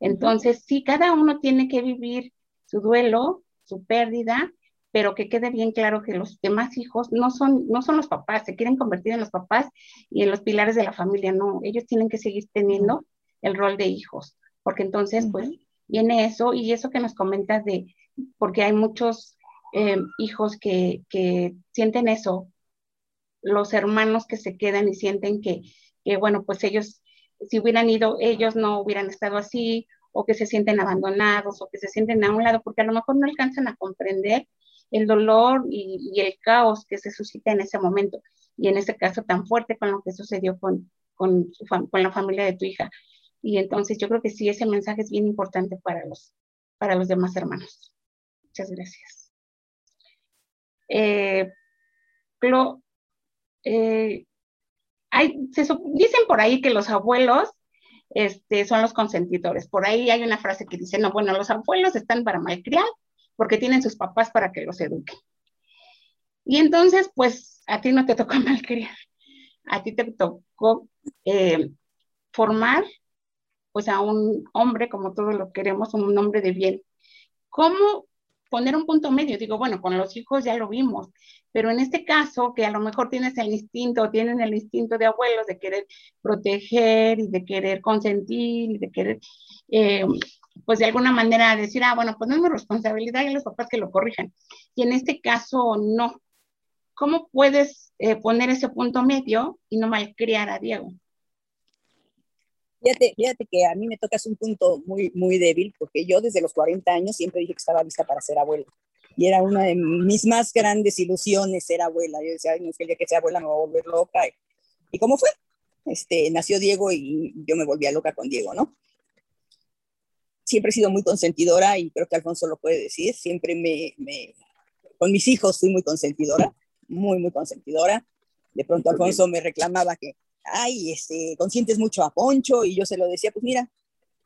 Entonces, sí, cada uno tiene que vivir su duelo, su pérdida, pero que quede bien claro que los demás hijos no son, no son los papás, se quieren convertir en los papás y en los pilares de la familia, no, ellos tienen que seguir teniendo el rol de hijos, porque entonces, pues, viene eso y eso que nos comentas de, porque hay muchos eh, hijos que, que sienten eso, los hermanos que se quedan y sienten que, bueno, pues ellos, si hubieran ido, ellos no hubieran estado así, o que se sienten abandonados, o que se sienten a un lado, porque a lo mejor no alcanzan a comprender el dolor y, el caos que se suscita en ese momento, y en ese caso tan fuerte con lo que sucedió con, con, la familia de tu hija. Y entonces yo creo que sí, ese mensaje es bien importante para los, para los demás hermanos. Muchas gracias. Eh, eh, hay, dicen por ahí que los abuelos este, son los consentidores. Por ahí hay una frase que dice, no, bueno, los abuelos están para malcriar porque tienen sus papás para que los eduquen. Y entonces, pues, a ti no te tocó malcriar, a ti te tocó eh, formar, pues, a un hombre, como todos lo queremos, un hombre de bien. ¿Cómo poner un punto medio. Digo, bueno, con los hijos ya lo vimos, pero en este caso, que a lo mejor tienes el instinto, tienen el instinto de abuelos de querer proteger y de querer consentir y de querer, eh, pues de alguna manera decir, ah, bueno, pues no es mi responsabilidad y los papás que lo corrijan. Y en este caso, no. ¿Cómo puedes eh, poner ese punto medio y no malcriar a Diego? Fíjate, fíjate que a mí me tocas un punto muy, muy débil, porque yo desde los 40 años siempre dije que estaba lista para ser abuela. Y era una de mis más grandes ilusiones ser abuela. Yo decía, Ay, no es que el día que sea abuela me voy a volver loca. ¿Y cómo fue? Este, nació Diego y yo me volvía loca con Diego, ¿no? Siempre he sido muy consentidora y creo que Alfonso lo puede decir. Siempre me, me con mis hijos fui muy consentidora, muy, muy consentidora. De pronto Alfonso me reclamaba que ay, este, consientes mucho a Poncho, y yo se lo decía, pues mira,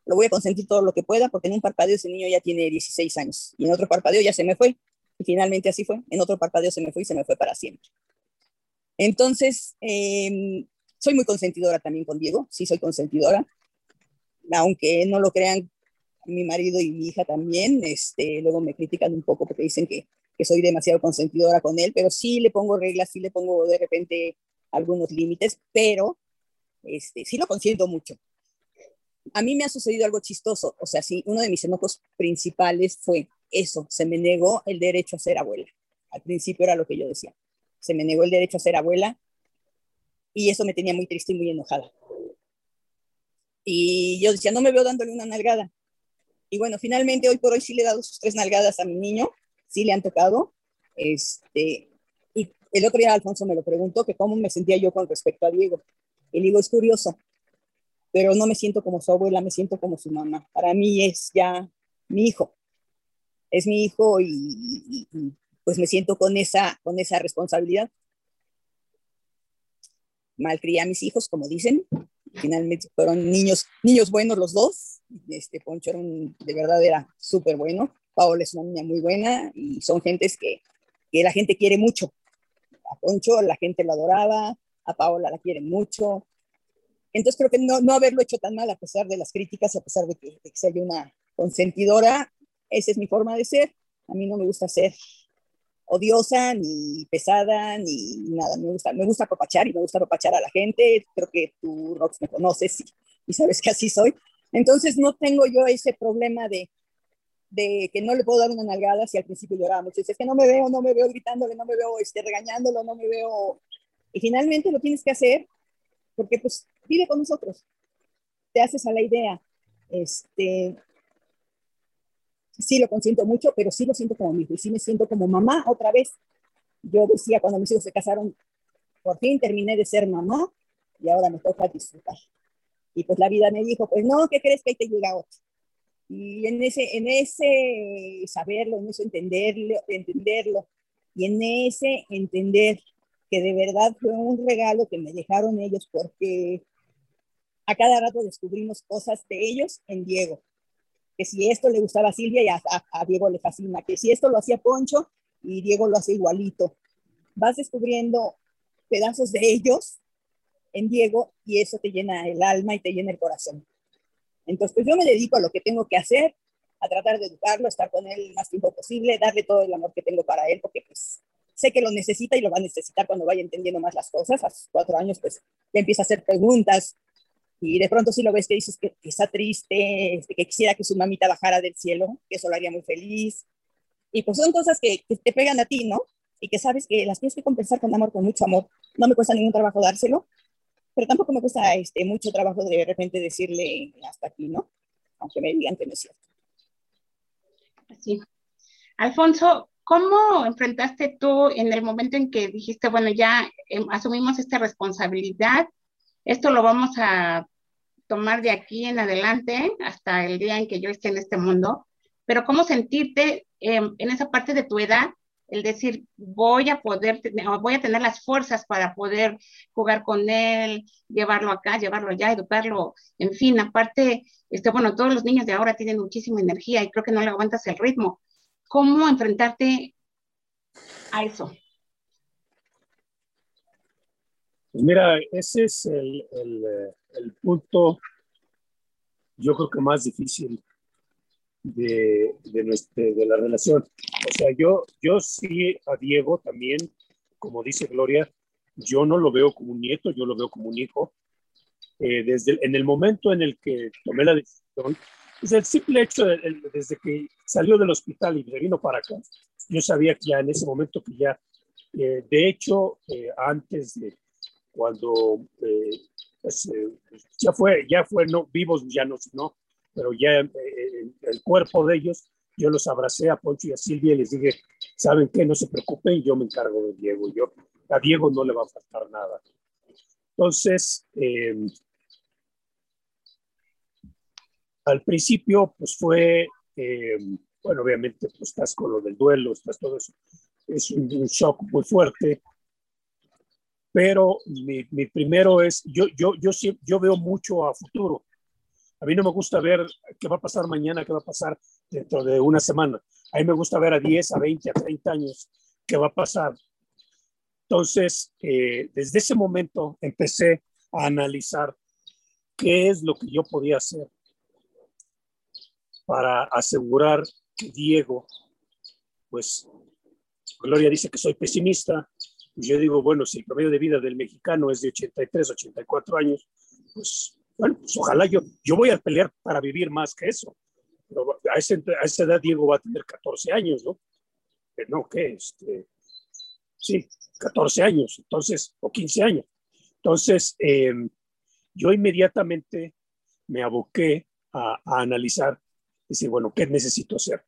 lo voy a consentir todo lo que pueda, porque en un parpadeo ese niño ya tiene 16 años, y en otro parpadeo ya se me fue, y finalmente así fue, en otro parpadeo se me fue y se me fue para siempre. Entonces, em, soy muy consentidora también con Diego, sí soy consentidora, aunque no lo crean mi marido y mi hija también, este, luego me critican un poco porque dicen que, que soy demasiado consentidora con él, pero sí le pongo reglas, sí le pongo de repente algunos límites, pero este, sí lo consiento mucho. A mí me ha sucedido algo chistoso, o sea, sí, uno de mis enojos principales fue eso, se me negó el derecho a ser abuela. Al principio era lo que yo decía, se me negó el derecho a ser abuela y eso me tenía muy triste y muy enojada. Y yo decía, no me veo dándole una nalgada. Y bueno, finalmente hoy por hoy sí le he dado sus tres nalgadas a mi niño, sí le han tocado. Este, el otro día Alfonso me lo preguntó, que cómo me sentía yo con respecto a Diego. Y digo, es curioso, pero no me siento como su abuela, me siento como su mamá. Para mí es ya mi hijo. Es mi hijo y, pues me siento con esa, con esa responsabilidad. Malcrié a mis hijos, como dicen. Finalmente fueron niños, niños buenos los dos. Este Poncho era de verdad era súper bueno. Paola es una niña muy buena y son gentes que, que la gente quiere mucho a Poncho la gente lo adoraba, a Paola la quiere mucho. Entonces creo que no, haberlo hecho tan mal a pesar de las críticas, a pesar de que, de que sea una consentidora, esa es mi forma de ser. A mí no me gusta ser odiosa, ni pesada, ni nada. Me gusta, me gusta y me gusta apapachar a la gente. Creo que tú, Rox, me conoces y, y sabes que así soy. Entonces no tengo yo ese problema de, de que no le puedo dar una nalgada si al principio lloraba mucho. es que no me veo, no me veo gritándole, no me veo este, regañándolo, no me veo... Y finalmente lo tienes que hacer porque pues vive con nosotros. te haces a la idea. Este, sí lo consiento mucho, pero sí lo siento como mi hijo y sí me siento como mamá otra vez. Yo decía cuando mis hijos se casaron, por fin terminé de ser mamá y ahora me toca disfrutar. Y pues la vida me dijo, pues no, ¿qué crees que ahí te llega otro? Y en ese, en ese saberlo, en eso entenderlo, entenderlo, y en ese entender que de verdad fue un regalo que me dejaron ellos porque a cada rato descubrimos cosas de ellos en Diego. Que si esto le gustaba a Silvia y a, a, Diego le fascina, que si esto lo hacía Poncho y Diego lo hace igualito. Vas descubriendo pedazos de ellos en Diego y eso te llena el alma y te llena el corazón. Entonces, pues yo me dedico a lo que tengo que hacer, a tratar de educarlo, estar con él el más tiempo posible, darle todo el amor que tengo para él, porque pues sé que lo necesita y lo va a necesitar cuando vaya entendiendo más las cosas. A sus cuatro años, pues ya empieza a hacer preguntas y de pronto sí lo ves que dices que, está triste, este, que quisiera que su mamita bajara del cielo, que eso lo haría muy feliz. Y pues son cosas que, que te pegan a ti, ¿no? Y que sabes que las tienes que compensar con amor, con mucho amor. No me cuesta ningún trabajo dárselo, pero tampoco me cuesta este, mucho trabajo de repente decirle hasta aquí, ¿no? Aunque me digan que no es cierto. Así. Alfonso, ¿cómo enfrentaste tú en el momento en que dijiste, bueno, ya em, asumimos esta responsabilidad, esto lo vamos a tomar de aquí en adelante hasta el día en que yo esté en este mundo, pero cómo sentirte em, en esa parte de tu edad, el decir, voy a poder, voy a tener las fuerzas para poder jugar con él, llevarlo acá, llevarlo allá, educarlo, en fin, aparte, este, bueno, todos los niños de ahora tienen muchísima energía y creo que no le aguantas el ritmo. ¿Cómo enfrentarte a eso? Pues mira, ese es el, el, el punto, yo creo que más difícil de, de, nuestra, de la relación. O sea, yo, yo sí a Diego también, como dice Gloria, yo no lo veo como un nieto, yo lo veo como un hijo. Eh, desde en el momento en el que tomé la decisión, pues el simple hecho, de, desde que salió del hospital y me vino para acá, yo sabía que ya en ese momento que ya, eh, de hecho, eh, antes de cuando pues, ya fue, ya fue, no, vivos ya no, no pero ya el cuerpo de ellos, yo los abracé a Poncho y a Silvia y les dije, ¿saben qué? No se preocupen, yo me encargo de Diego. Yo, a Diego no le va a faltar nada. Entonces, em, al principio, pues fue, em, bueno, obviamente, pues estás con lo del duelo, estás todo eso. Es un, shock muy fuerte. Pero mi, mi, primero es, yo, yo, yo, yo veo mucho a futuro. A mí no me gusta ver qué va a pasar mañana, qué va a pasar dentro de una semana. A mí me gusta ver a 10, a 20, a 30 años qué va a pasar. Entonces, eh, desde ese momento empecé a analizar qué es lo que yo podía hacer para asegurar que Diego, pues Gloria dice que soy pesimista, pues yo digo, bueno, si el promedio de vida del mexicano es de 83, 84 años, pues bueno, pues ojalá yo, yo voy a pelear para vivir más que eso. Pero a, ese, a esa edad Diego va a tener 14 años, ¿no? Eh, no, ¿qué? Este, sí, 14 años, entonces, o 15 años. Entonces, eh, yo inmediatamente me aboqué a, a, analizar, decir, bueno, ¿qué necesito hacer?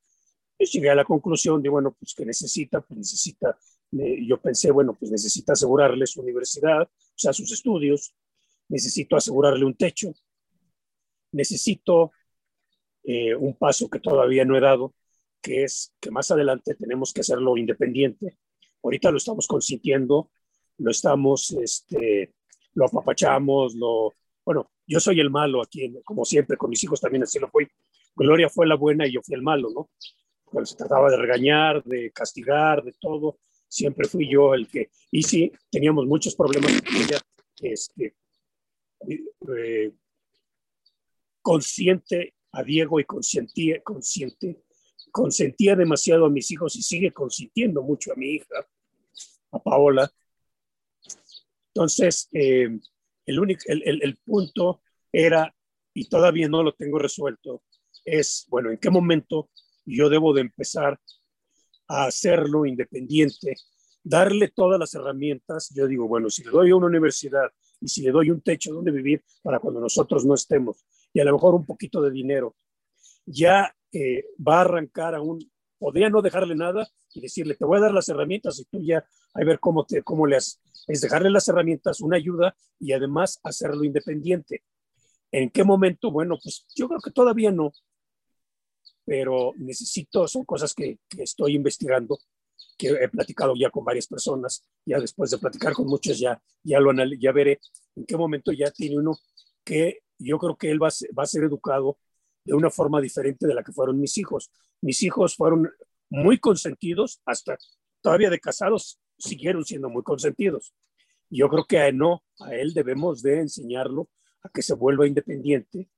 Y llegué a la conclusión de, bueno, pues que necesita, pues necesita, eh, yo pensé, bueno, pues necesita asegurarle su universidad, o sea, sus estudios, necesito asegurarle un techo, necesito eh, un paso que todavía no he dado, que es que más adelante tenemos que hacerlo independiente. Ahorita lo estamos consintiendo, lo estamos, este, lo apapachamos, lo, bueno, yo soy el malo aquí, como siempre, con mis hijos también así lo fui. Gloria fue la buena y yo fui el malo, ¿no? Cuando se trataba de regañar, de castigar, de todo, siempre fui yo el que, y sí, teníamos muchos problemas este, eh, consciente a Diego y consentía, consciente, consentía demasiado a mis hijos y sigue consintiendo mucho a mi hija, a Paola. Entonces, eh, el, único, el, el, el punto era, y todavía no lo tengo resuelto, es, bueno, ¿en qué momento yo debo de empezar a hacerlo independiente, darle todas las herramientas? Yo digo, bueno, si le doy a una universidad y si le doy un techo donde vivir para cuando nosotros no estemos y a lo mejor un poquito de dinero, ya eh, va a arrancar a un, podría no dejarle nada y decirle, te voy a dar las herramientas y tú ya a ver cómo, te, cómo le haces. Es dejarle las herramientas, una ayuda y además hacerlo independiente. ¿En qué momento? Bueno, pues yo creo que todavía no, pero necesito, son cosas que, que estoy investigando, que he platicado ya con varias personas, ya después de platicar con muchos ya, ya, lo, ya veré en qué momento ya tiene uno que yo creo que él va, va a ser educado de una forma diferente de la que fueron mis hijos. Mis hijos fueron muy consentidos, hasta todavía de casados siguieron siendo muy consentidos. Yo creo que a él no, a él debemos de enseñarlo a que se vuelva independiente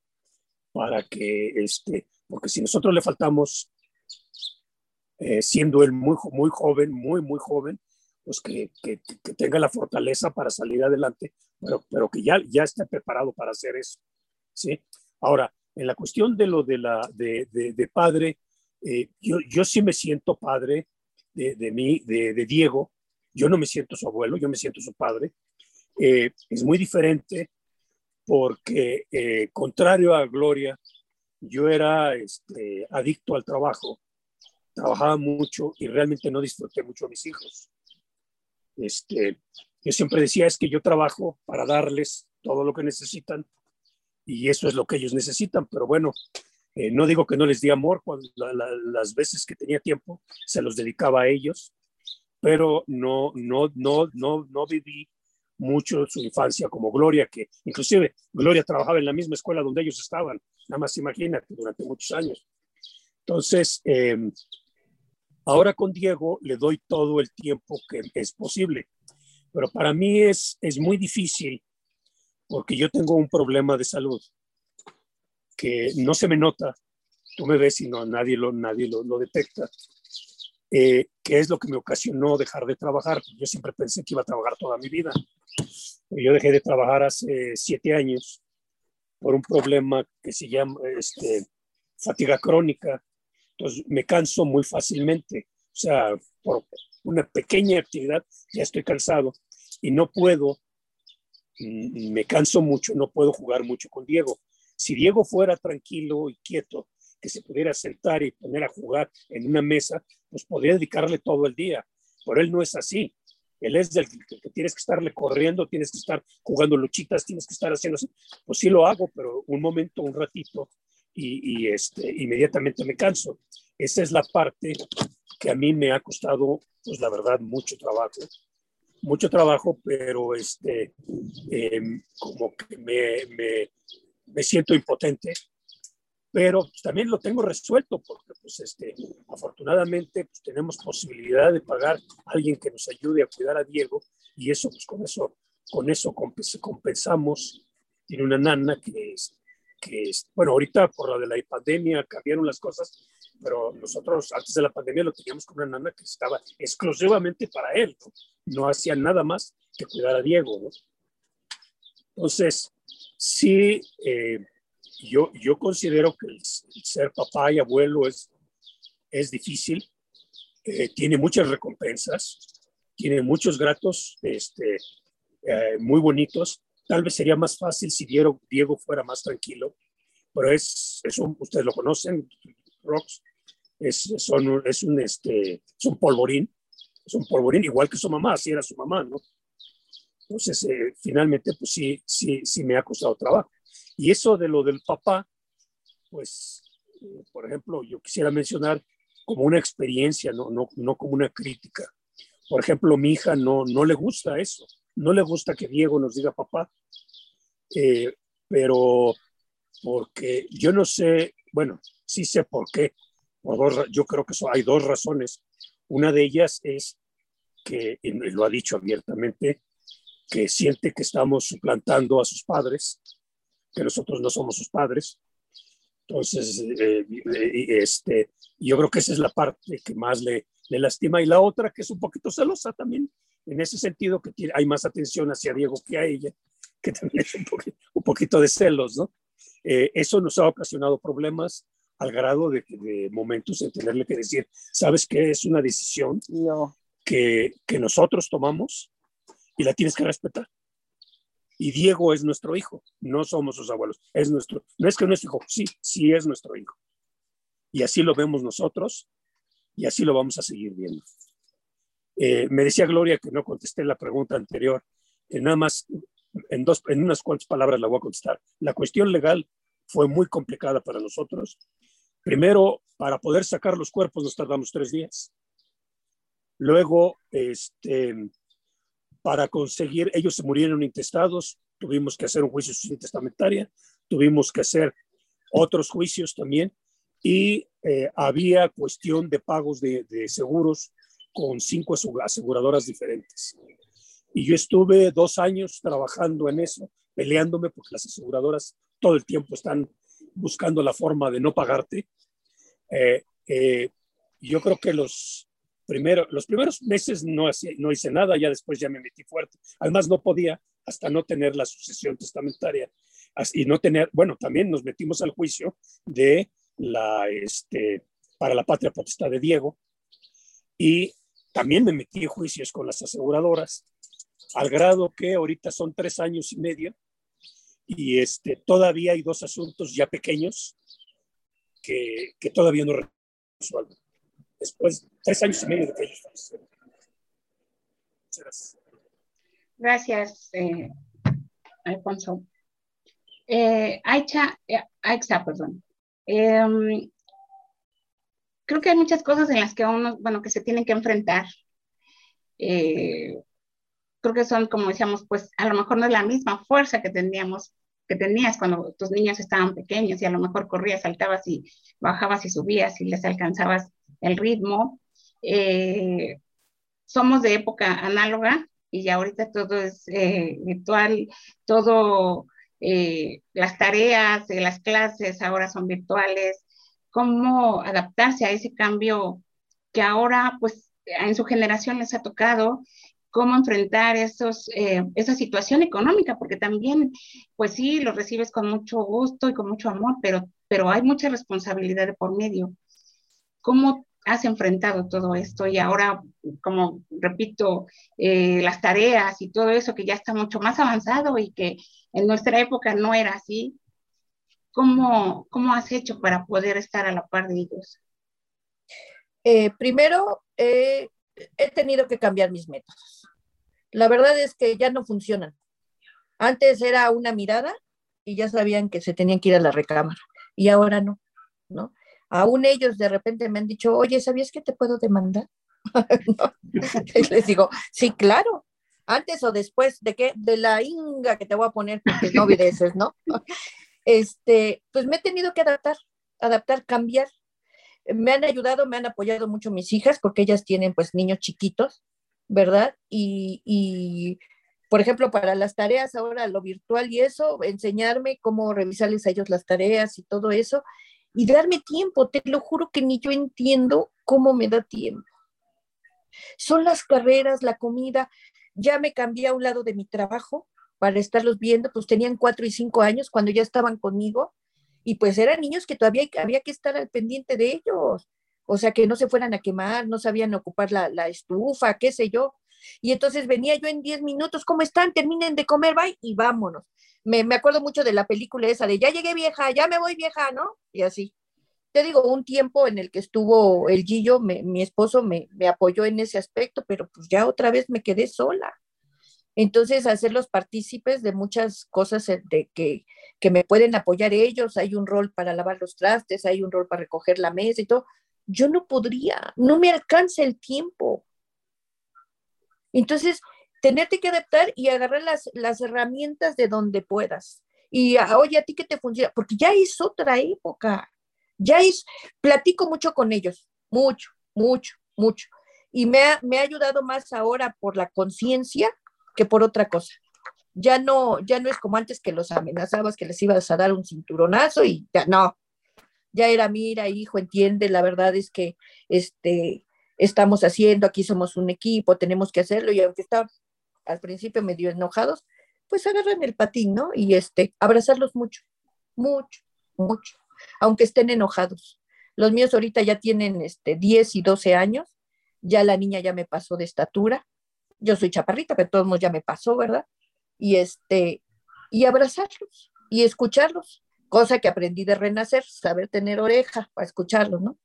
para que, este, porque si nosotros le faltamos, eh, siendo él muy, muy joven, muy, muy joven, pues que, que, que, tenga la fortaleza para salir adelante, pero, pero que ya, ya esté preparado para hacer eso. ¿sí? Ahora, en la cuestión de lo de, la, de, de, padre, eh, yo, yo sí me siento padre de, de mí, de, de, Diego. Yo no me siento su abuelo, yo me siento su padre. Eh, es muy diferente porque, eh, contrario a Gloria, yo era este, adicto al trabajo, trabajaba mucho y realmente no disfruté mucho a mis hijos. Este, yo siempre decía es que yo trabajo para darles todo lo que necesitan y eso es lo que ellos necesitan, pero bueno, eh, no digo que no les di amor, cuando las veces que tenía tiempo se los dedicaba a ellos, pero no, no, no, no, no viví mucho su infancia como Gloria, que inclusive Gloria trabajaba en la misma escuela donde ellos estaban, nada más imagínate, durante muchos años. Entonces, eh, ahora con Diego le doy todo el tiempo que es posible, pero para mí es, es muy difícil porque yo tengo un problema de salud que no se me nota, tú me ves y no, nadie lo, nadie lo, lo detecta, eh, que es lo que me ocasionó dejar de trabajar. Yo siempre pensé que iba a trabajar toda mi vida. Yo dejé de trabajar hace siete años por un problema que se llama este, fatiga crónica. Entonces me canso muy fácilmente. O sea, por una pequeña actividad ya estoy cansado y no puedo me canso mucho, no puedo jugar mucho con Diego. Si Diego fuera tranquilo y quieto, que se pudiera sentar y poner a jugar en una mesa, pues podría dedicarle todo el día. Pero él no es así. Él es del que tienes que estarle corriendo, tienes que estar jugando luchitas, tienes que estar haciendo Pues sí lo hago, pero un momento, un ratito, y, este, inmediatamente me canso. Esa es la parte que a mí me ha costado, pues la verdad, mucho trabajo mucho trabajo, pero este, em, como que me, me, siento impotente, pero también lo tengo resuelto porque pues este, afortunadamente pues, tenemos posibilidad de pagar a alguien que nos ayude a cuidar a Diego y eso pues con eso, con eso compensamos. Tiene una nana que es, que es, bueno, ahorita por la de la pandemia cambiaron las cosas, pero nosotros antes de la pandemia lo teníamos con una nana que estaba exclusivamente para él, no, hacía nada más que cuidar a Diego. ¿no? Entonces, sí, eh, yo, yo considero que el, ser papá y abuelo es, es difícil, eh, tiene muchas recompensas, tiene muchos gratos este, eh, muy bonitos. Tal vez sería más fácil si Diego, Diego fuera más tranquilo, pero es, es un, ustedes lo conocen, Rox, es, son, es, un, este, es un polvorín, es un polvorín igual que su mamá, así era su mamá, ¿no? Entonces, eh, finalmente, pues sí, sí, sí me ha costado trabajo. Y eso de lo del papá, pues, eh, por ejemplo, yo quisiera mencionar como una experiencia, no, no, no como una crítica. Por ejemplo, mi hija no, no le gusta eso, no le gusta que Diego nos diga papá, eh, pero porque yo no sé, bueno, sí sé por qué, yo creo que hay dos razones. Una de ellas es que, y lo ha dicho abiertamente, que siente que estamos suplantando a sus padres, que nosotros no somos sus padres. Entonces, eh, eh, este, yo creo que esa es la parte que más le, le lastima. Y la otra, que es un poquito celosa también, en ese sentido, que hay más atención hacia Diego que a ella, que también es un poquito, un poquito de celos, ¿no? Eh, eso nos ha ocasionado problemas al grado de, de momentos en tenerle que decir, ¿sabes qué? Es una decisión que, que nosotros tomamos y la tienes que respetar. Y Diego es nuestro hijo, no somos sus abuelos, es nuestro, no es que nuestro hijo, sí, sí es nuestro hijo. Y así lo vemos nosotros y así lo vamos a seguir viendo. Eh, me decía Gloria que no contesté la pregunta anterior, eh, nada más en, dos, en unas cuantas palabras la voy a contestar. La cuestión legal fue muy complicada para nosotros. Primero, para poder sacar los cuerpos nos tardamos tres días. Luego, este, para conseguir, ellos se murieron intestados, tuvimos que hacer un juicio sin testamentaria, tuvimos que hacer otros juicios también y eh, había cuestión de pagos de, de seguros con cinco aseguradoras diferentes. Y yo estuve dos años trabajando en eso, peleándome porque las aseguradoras todo el tiempo están buscando la forma de no pagarte. Eh, eh, yo creo que los, primeros los primeros meses no, no hice nada, ya después ya me metí fuerte. Además no podía hasta no tener la sucesión testamentaria y no tener, bueno, también nos metimos al juicio de la, este, para la patria potestad de Diego y también me metí en juicios con las aseguradoras al grado que ahorita son tres años y medio y este, todavía hay dos asuntos ya pequeños que, que todavía no resuelven. Después, tres años y medio de que ellos Gracias. Gracias, eh, Alfonso. Eh, Aicha, eh, Aixa, perdón. Em, creo que hay muchas cosas en las que uno, bueno, que se tienen que enfrentar. Eh, creo que son, como decíamos, pues a lo mejor no es la misma fuerza que teníamos, que tenías cuando tus niños estaban pequeños y a lo mejor corrías, saltabas y bajabas y subías y les alcanzabas el ritmo. Eh, somos de época análoga y ya ahorita todo es eh, virtual, todo, eh, las tareas las clases ahora son virtuales. ¿Cómo adaptarse a ese cambio que ahora, pues, en su generación les ha tocado cómo enfrentar esos, eh, esa situación económica, porque también, pues sí, lo recibes con mucho gusto y con mucho amor, pero, pero hay mucha responsabilidad de por medio. ¿Cómo has enfrentado todo esto? Y ahora, como repito, eh, las tareas y todo eso que ya está mucho más avanzado y que en nuestra época no era así, ¿cómo, cómo has hecho para poder estar a la par de ellos? Eh, primero, he tenido que cambiar mis métodos la verdad es que ya no funcionan. Antes era una mirada y ya sabían que se tenían que ir a la recámara y ahora no, ¿no? Aún ellos de repente me han dicho, oye, ¿sabías que te puedo demandar? les digo, sí, claro. Antes o después de qué, de la inga que te voy a poner porque no obedeces, ¿no? Este, pues me he tenido que adaptar, adaptar, cambiar. Me han ayudado, me han apoyado mucho mis hijas porque ellas tienen pues niños chiquitos ¿verdad? Y, por ejemplo, para las tareas ahora, lo virtual y eso, enseñarme cómo revisarles a ellos las tareas y todo eso, y darme tiempo, te lo juro que ni yo entiendo cómo me da tiempo. Son las carreras, la comida, ya me cambié a un lado de mi trabajo para estarlos viendo, pues tenían cuatro y cinco años cuando ya estaban conmigo, y pues eran niños que todavía había que estar al pendiente de ellos o sea, que no se fueran a quemar, no sabían ocupar la, estufa, qué sé yo. Y entonces venía yo en 10 minutos, ¿cómo están? Terminen de comer, bye, y vámonos. Me, acuerdo mucho de la película esa de ya llegué vieja, ya me voy vieja, ¿no? Y así. Te digo, un tiempo en el que estuvo el Gillo, mi esposo me, me apoyó en ese aspecto, pero pues ya otra vez me quedé sola. Entonces, hacerlos partícipes de muchas cosas de que, que me pueden apoyar ellos, hay un rol para lavar los trastes, hay un rol para recoger la mesa y todo, yo no podría, no me alcanza el tiempo. Entonces, tenerte que adaptar y agarrar las, las herramientas de donde puedas. Y ah, oye, a ti que te funciona, porque ya es otra época, ya es, platico mucho con ellos, mucho, mucho, mucho. Y me ha, me ha ayudado más ahora por la conciencia que por otra cosa. Ya no, ya no es como antes que los amenazabas que les ibas a dar un cinturonazo y ya no, ya era, mira, hijo, entiende, la verdad es que este, estamos haciendo, aquí somos un equipo, tenemos que hacerlo, y aunque está al principio medio enojados, pues agarran el patín, ¿no? Y este, abrazarlos mucho, mucho, mucho, aunque estén enojados. Los míos ahorita ya tienen este, 10 y 12 años, ya la niña ya me pasó de estatura, yo soy chaparrita, pero todos ya me pasó, ¿verdad? Y este, y abrazarlos y escucharlos, cosa que aprendí de renacer, saber tener oreja para escucharlos, ¿no?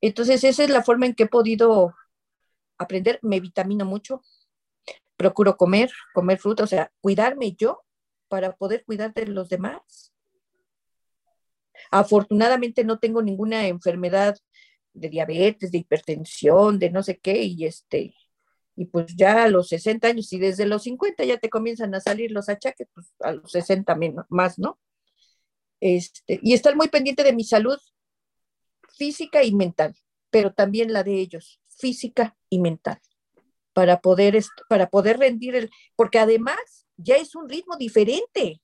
Entonces, esa es la forma en que he podido aprender, me vitamino mucho, procuro comer, comer fruta, o sea, cuidarme yo para poder cuidar de los demás. Afortunadamente no tengo ninguna enfermedad de diabetes, de hipertensión, de no sé qué, y este, y pues ya a los 60 años y desde los 50 ya te comienzan a salir los achaques, pues a los 60 menos, más, ¿no? Este, y estar muy pendiente de mi salud física y mental, pero también la de ellos, física y mental, para poder, para poder rendir el, porque además ya es un ritmo diferente.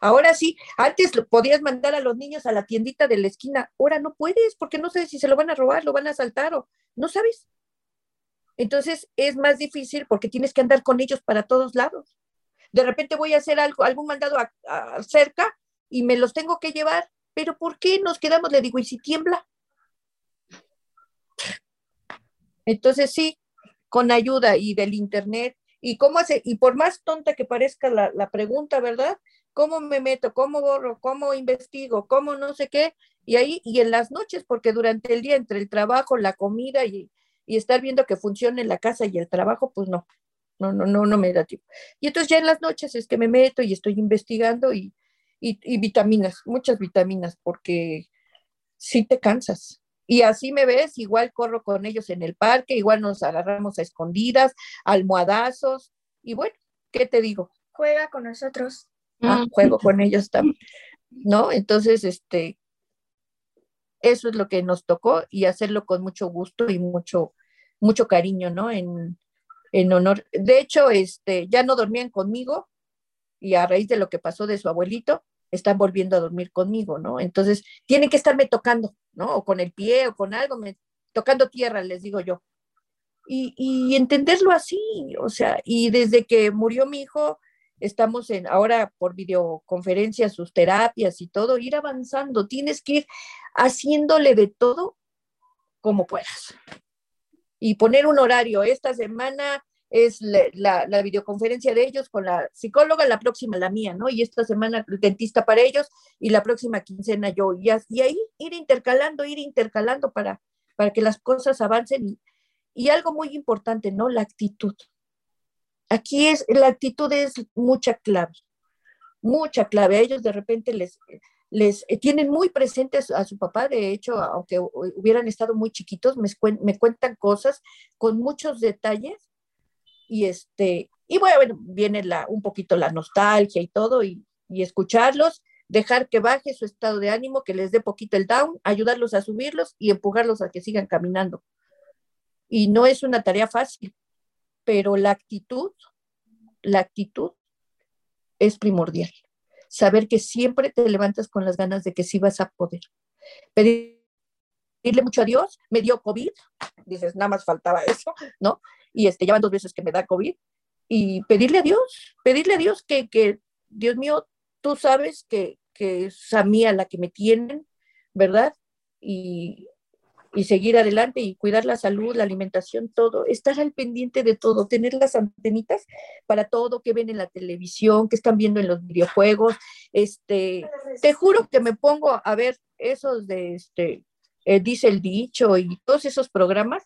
Ahora sí, antes podías mandar a los niños a la tiendita de la esquina, ahora no puedes porque no sabes si se lo van a robar, lo van a asaltar o no sabes. Entonces es más difícil porque tienes que andar con ellos para todos lados. De repente voy a hacer algo, algún mandado cerca y me los tengo que llevar, pero ¿por qué nos quedamos? Le digo, ¿y si tiembla? Entonces sí, con ayuda y del internet y cómo hace, y por más tonta que parezca la, la pregunta, ¿verdad? ¿Cómo me meto? ¿Cómo borro? ¿Cómo investigo? ¿Cómo no sé qué? Y ahí, y en las noches, porque durante el día, entre el trabajo, la comida y, y estar viendo que funcione la casa y el trabajo, pues no, no, no, no, no me da tiempo. Y entonces ya en las noches es que me meto y estoy investigando y, y, y vitaminas, muchas vitaminas, porque sí te cansas. Y así me ves, igual corro con ellos en el parque, igual nos agarramos a escondidas, almohadazos, y bueno, ¿qué te digo? Juega con nosotros. Ah, juego con ellos también, ¿no? Entonces, este, eso es lo que nos tocó y hacerlo con mucho gusto y mucho, mucho cariño, ¿no? En, en honor. De hecho, este, ya no dormían conmigo y a raíz de lo que pasó de su abuelito, están volviendo a dormir conmigo, ¿no? Entonces, tienen que estarme tocando, ¿no? O con el pie o con algo, me, tocando tierra, les digo yo. Y, y entenderlo así, o sea, y desde que murió mi hijo, estamos en ahora por videoconferencias, sus terapias y todo, ir avanzando, tienes que ir haciéndole de todo como puedas. Y poner un horario, esta semana es la, la, videoconferencia de ellos con la psicóloga, la próxima la mía, ¿no? Y esta semana el dentista para ellos y la próxima quincena yo. Y, y ahí ir intercalando, ir intercalando para, para que las cosas avancen. Y, y algo muy importante, ¿no? La actitud. Aquí es, la actitud es mucha clave, mucha clave. A ellos de repente les, les eh, tienen muy presentes a su papá, de hecho, aunque hubieran estado muy chiquitos, me, me cuentan cosas con muchos detalles y este, y bueno, viene la, un poquito la nostalgia y todo, y, y escucharlos, dejar que baje su estado de ánimo, que les dé poquito el down, ayudarlos a subirlos y empujarlos a que sigan caminando. Y no es una tarea fácil, pero la actitud, la actitud es primordial. Saber que siempre te levantas con las ganas de que sí vas a poder. Pedirle mucho a Dios, me dio COVID, dices, nada más faltaba eso, ¿no? Y este, ya van dos veces que me da COVID. Y pedirle a Dios, pedirle a Dios que, que Dios mío, tú sabes que, que es a mí a la que me tienen, ¿verdad? Y, y seguir adelante y cuidar la salud, la alimentación, todo, estar al pendiente de todo, tener las antenitas para todo que ven en la televisión, que están viendo en los videojuegos. Este, te juro que me pongo a ver esos de este, eh, dice el dicho y todos esos programas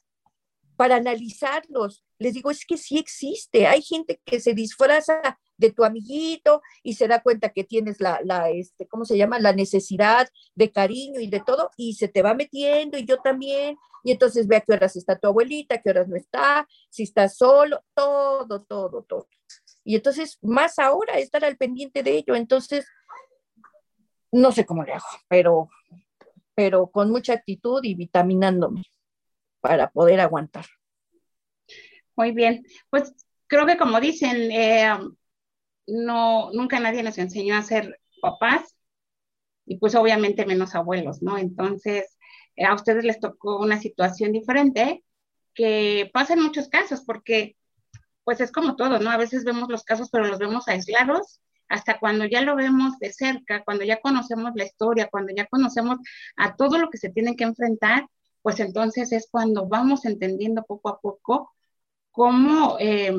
para analizarlos. Les digo, es que sí existe. Hay gente que se disfraza de tu amiguito y se da cuenta que tienes la, la, este, ¿cómo se llama? La necesidad de cariño y de todo y se te va metiendo y yo también. Y entonces ve a qué horas está tu abuelita, qué horas no está, si está solo, todo, todo, todo. Y entonces, más ahora, estar al pendiente de ello. Entonces, no sé cómo le hago, pero, pero con mucha actitud y vitaminándome para poder aguantar. Muy bien, pues creo que como dicen, eh, no, nunca nadie nos enseñó a ser papás y pues obviamente menos abuelos, ¿no? Entonces, eh, a ustedes les tocó una situación diferente que pasa en muchos casos porque pues es como todo, ¿no? A veces vemos los casos pero los vemos aislados hasta cuando ya lo vemos de cerca, cuando ya conocemos la historia, cuando ya conocemos a todo lo que se tienen que enfrentar, pues entonces es cuando vamos entendiendo poco a poco cómo eh,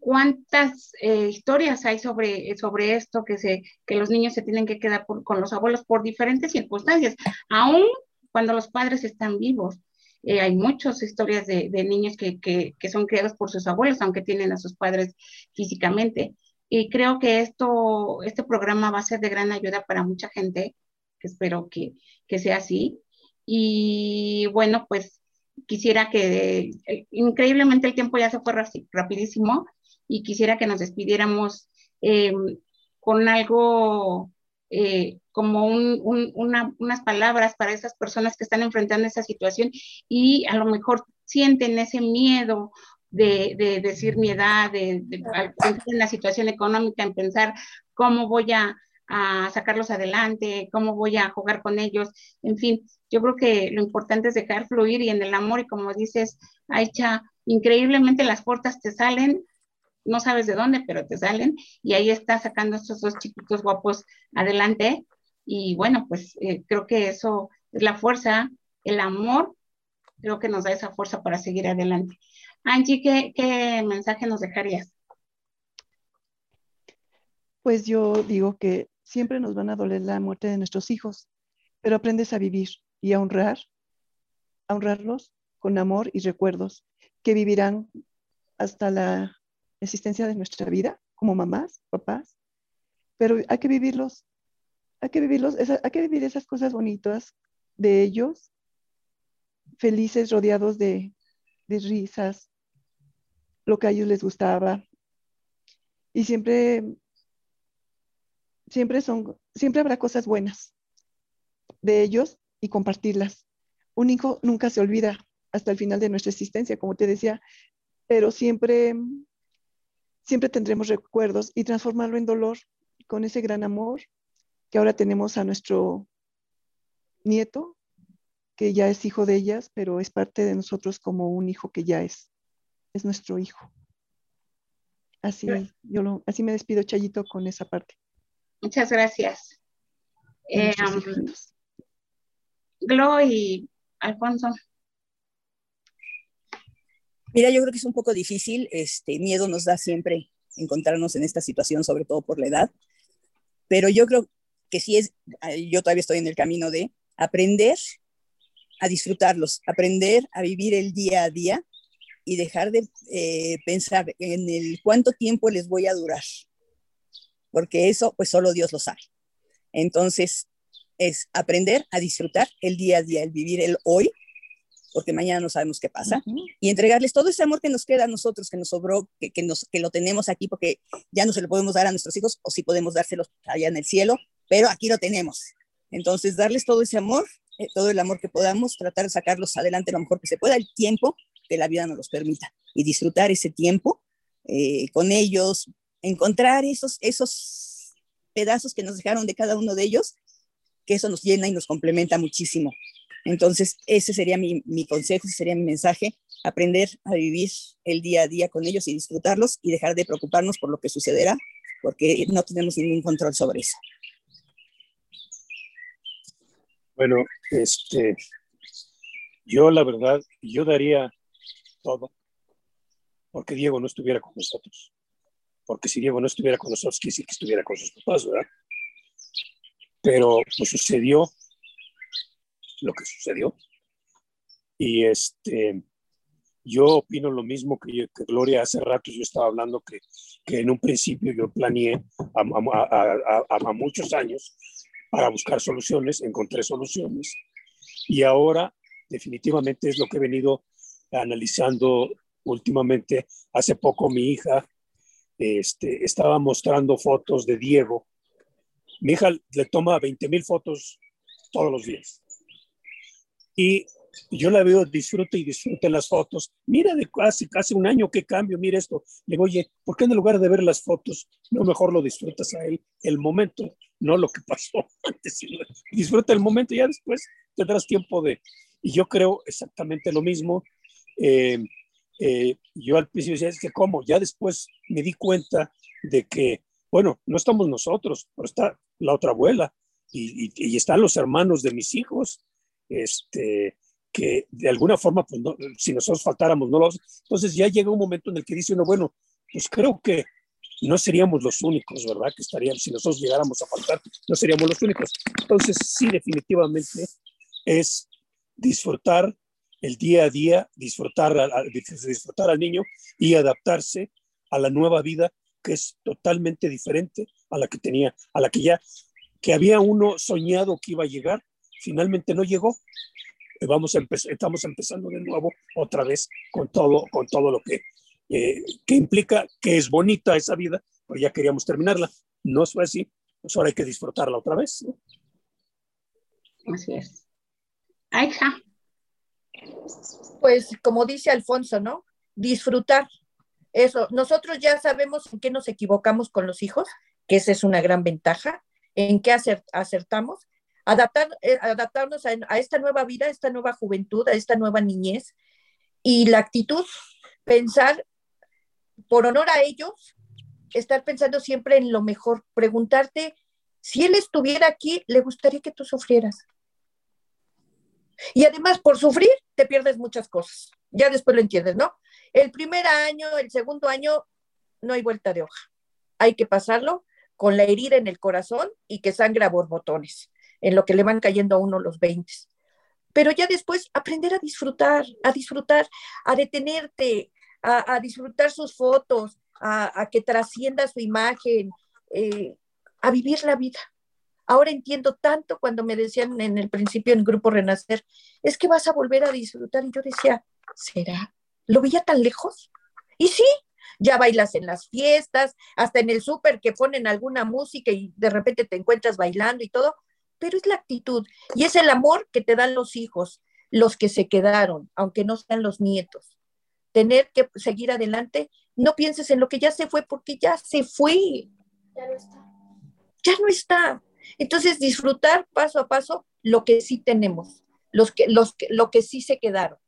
cuántas eh, historias hay sobre, sobre esto, que, se, que los niños se tienen que quedar con los abuelos por diferentes circunstancias, aún cuando los padres están vivos. Eh, hay muchas historias de, niños que, que, que, son criados por sus abuelos, aunque tienen a sus padres físicamente. Y creo que esto, este programa va a ser de gran ayuda para mucha gente, que espero que, que sea así. Y bueno, pues quisiera que, eh, increíblemente el tiempo ya se fue rapidísimo y quisiera que nos despidiéramos eh, con algo eh, como unas palabras para esas personas que están enfrentando esa situación y a lo mejor sienten ese miedo de, decir mi edad, de, en la situación económica, en pensar cómo voy a, a, sacarlos adelante, cómo voy a jugar con ellos, en fin, yo creo que lo importante es dejar fluir y en el amor, y como dices, Aicha, increíblemente las puertas te salen, no sabes de dónde, pero te salen, y ahí está sacando estos dos chiquitos guapos adelante, y bueno, pues eh, creo que eso es la fuerza, el amor, creo que nos da esa fuerza para seguir adelante. Angie, ¿qué, qué mensaje nos dejarías? Pues yo digo que siempre nos van a doler la muerte de nuestros hijos, pero aprendes a vivir y a honrar, a honrarlos con amor y recuerdos que vivirán hasta la existencia de nuestra vida como mamás, papás, pero hay que vivirlos, hay que vivirlos, hay que vivir esas cosas bonitas de ellos, felices, rodeados de, risas, lo que a ellos les gustaba. Y siempre, siempre son, siempre habrá cosas buenas de ellos y compartirlas. Un hijo nunca se olvida hasta el final de nuestra existencia, como te decía, pero siempre, siempre tendremos recuerdos y transformarlo en dolor con ese gran amor que ahora tenemos a nuestro nieto, que ya es hijo de ellas, pero es parte de nosotros como un hijo que ya es, es nuestro hijo. Así, yo lo, así me despido, Chayito, con esa parte. Muchas gracias. Eh, Glo y Alfonso. Mira, yo creo que es un poco difícil, este miedo nos da siempre encontrarnos en esta situación, sobre todo por la edad, pero yo creo que sí es, yo todavía estoy en el camino de aprender a disfrutarlos, aprender a vivir el día a día y dejar de eh, pensar en cuánto tiempo les voy a durar, porque eso pues solo Dios lo sabe. Entonces, es aprender a disfrutar el día a día, el vivir el hoy, porque mañana no sabemos qué pasa, y entregarles todo ese amor que nos queda a nosotros, que nos sobró, que, que, nos, que lo tenemos aquí, porque ya no se lo podemos dar a nuestros hijos, o sí podemos dárselos allá en el cielo, pero aquí lo tenemos. Entonces, darles todo ese amor, eh, todo el amor que podamos, tratar de sacarlos adelante lo mejor que se pueda, el tiempo que la vida nos los permita, y disfrutar ese tiempo eh, con ellos, encontrar esos, esos pedazos que nos dejaron de cada uno de ellos que eso nos llena y nos complementa muchísimo. Entonces, ese sería mi, consejo, ese sería mi mensaje, aprender a vivir el día a día con ellos y disfrutarlos y dejar de preocuparnos por lo que sucederá, porque no tenemos ningún control sobre eso. Bueno, este, yo la verdad, yo daría todo porque Diego no estuviera con nosotros. Porque si Diego no estuviera con nosotros, quisiera que estuviera con sus papás, ¿verdad? Pero pues sucedió lo que sucedió. Y este, yo opino lo mismo que, Gloria hace rato, yo estaba hablando que, que en un principio yo planeé a, a, muchos años para buscar soluciones, encontré soluciones y ahora definitivamente es lo que he venido analizando últimamente. Hace poco mi hija este, estaba mostrando fotos de Diego mi hija le toma 20 mil fotos todos los días. Y yo la veo, disfrute y disfrute las fotos. Mira de casi, casi un año qué cambio, mira esto. Le digo, oye, ¿por qué en lugar de ver las fotos, no mejor lo disfrutas a él, el momento, no lo que pasó antes? Disfruta el momento y ya después tendrás tiempo de... Y yo creo exactamente lo mismo. Eh, eh, yo al principio decía, es que cómo, ya después me di cuenta de que, bueno, no estamos nosotros, pero está la otra abuela, y, están los hermanos de mis hijos, este, que de alguna forma, pues si nosotros faltáramos, no los... Entonces ya llega un momento en el que dice uno, bueno, pues creo que no seríamos los únicos, ¿verdad? Que estaríamos, si nosotros llegáramos a faltar, no seríamos los únicos. Entonces, sí, definitivamente es disfrutar el día a día, disfrutar, disfrutar al niño y adaptarse a la nueva vida que es totalmente diferente a la que tenía, a la que ya, que había uno soñado que iba a llegar, finalmente no llegó. Eh, vamos a empezar, estamos empezando de nuevo otra vez con todo, con todo lo que, eh, que implica que es bonita esa vida, pero ya queríamos terminarla. No fue así, pues ahora hay que disfrutarla otra vez. Así es. Aija. Pues como dice Alfonso, ¿no? Disfrutar. Eso, nosotros ya sabemos en qué nos equivocamos con los hijos, que esa es una gran ventaja, en qué acertamos, adaptar, eh, adaptarnos a, esta nueva vida, a esta nueva juventud, a esta nueva niñez y la actitud, pensar por honor a ellos, estar pensando siempre en lo mejor, preguntarte si él estuviera aquí, le gustaría que tú sufrieras. Y además, por sufrir, te pierdes muchas cosas. Ya después lo entiendes, ¿no? El primer año, el segundo año, no hay vuelta de hoja. Hay que pasarlo con la herida en el corazón y que sangre a borbotones, en lo que le van cayendo a uno los 20. Pero ya después aprender a disfrutar, a disfrutar, a detenerte, a, disfrutar sus fotos, a, que trascienda su imagen, eh, a vivir la vida. Ahora entiendo tanto cuando me decían en el principio en Grupo Renacer, es que vas a volver a disfrutar. Y yo decía, ¿será? ¿Lo veía tan lejos? Y sí, ya bailas en las fiestas, hasta en el súper que ponen alguna música y de repente te encuentras bailando y todo, pero es la actitud y es el amor que te dan los hijos, los que se quedaron, aunque no sean los nietos. Tener que seguir adelante, no pienses en lo que ya se fue porque ya se fue. Ya no está. Ya no está. Entonces, disfrutar paso a paso lo que sí tenemos, los que, los que, lo que sí se quedaron.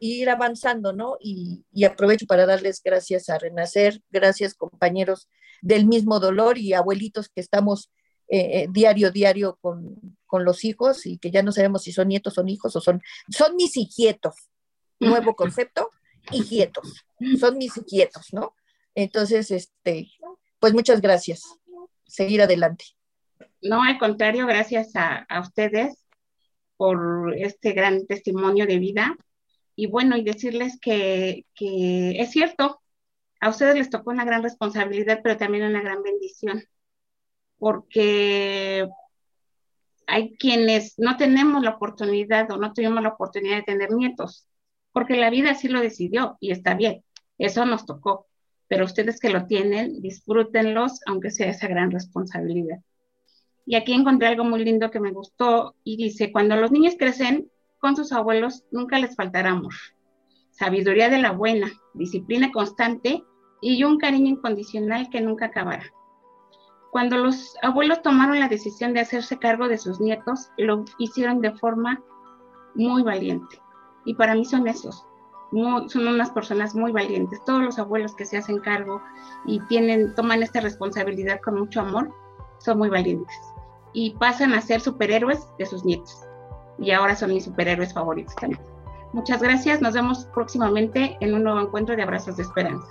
Y ir avanzando, ¿no? Y, aprovecho para darles gracias a Renacer, gracias compañeros del mismo dolor y abuelitos que estamos eh, eh, diario, diario con, con, los hijos y que ya no sabemos si son nietos, son hijos o son, son mis hijietos. Nuevo concepto, hijietos. Son mis hijietos, ¿no? Entonces, este, pues muchas gracias. Seguir adelante. No, al contrario, gracias a, ustedes por este gran testimonio de vida. Y bueno, y decirles que, que es cierto, a ustedes les tocó una gran responsabilidad, pero también una gran bendición, porque hay quienes no tenemos la oportunidad o no tuvimos la oportunidad de tener nietos, porque la vida así lo decidió y está bien, eso nos tocó, pero ustedes que lo tienen, disfrútenlos, aunque sea esa gran responsabilidad. Y aquí encontré algo muy lindo que me gustó y dice, cuando los niños crecen con sus abuelos, nunca les faltará amor, sabiduría de la buena, disciplina constante y un cariño incondicional que nunca acabará. Cuando los abuelos tomaron la decisión de hacerse cargo de sus nietos, lo hicieron de forma muy valiente. Y para mí son esos, son unas personas muy valientes. Todos los abuelos que se hacen cargo y tienen, toman esta responsabilidad con mucho amor, son muy valientes y pasan a ser superhéroes de sus nietos. Y ahora son mis superhéroes favoritos también. Muchas gracias, nos vemos próximamente en un nuevo encuentro de Abrazos de Esperanza.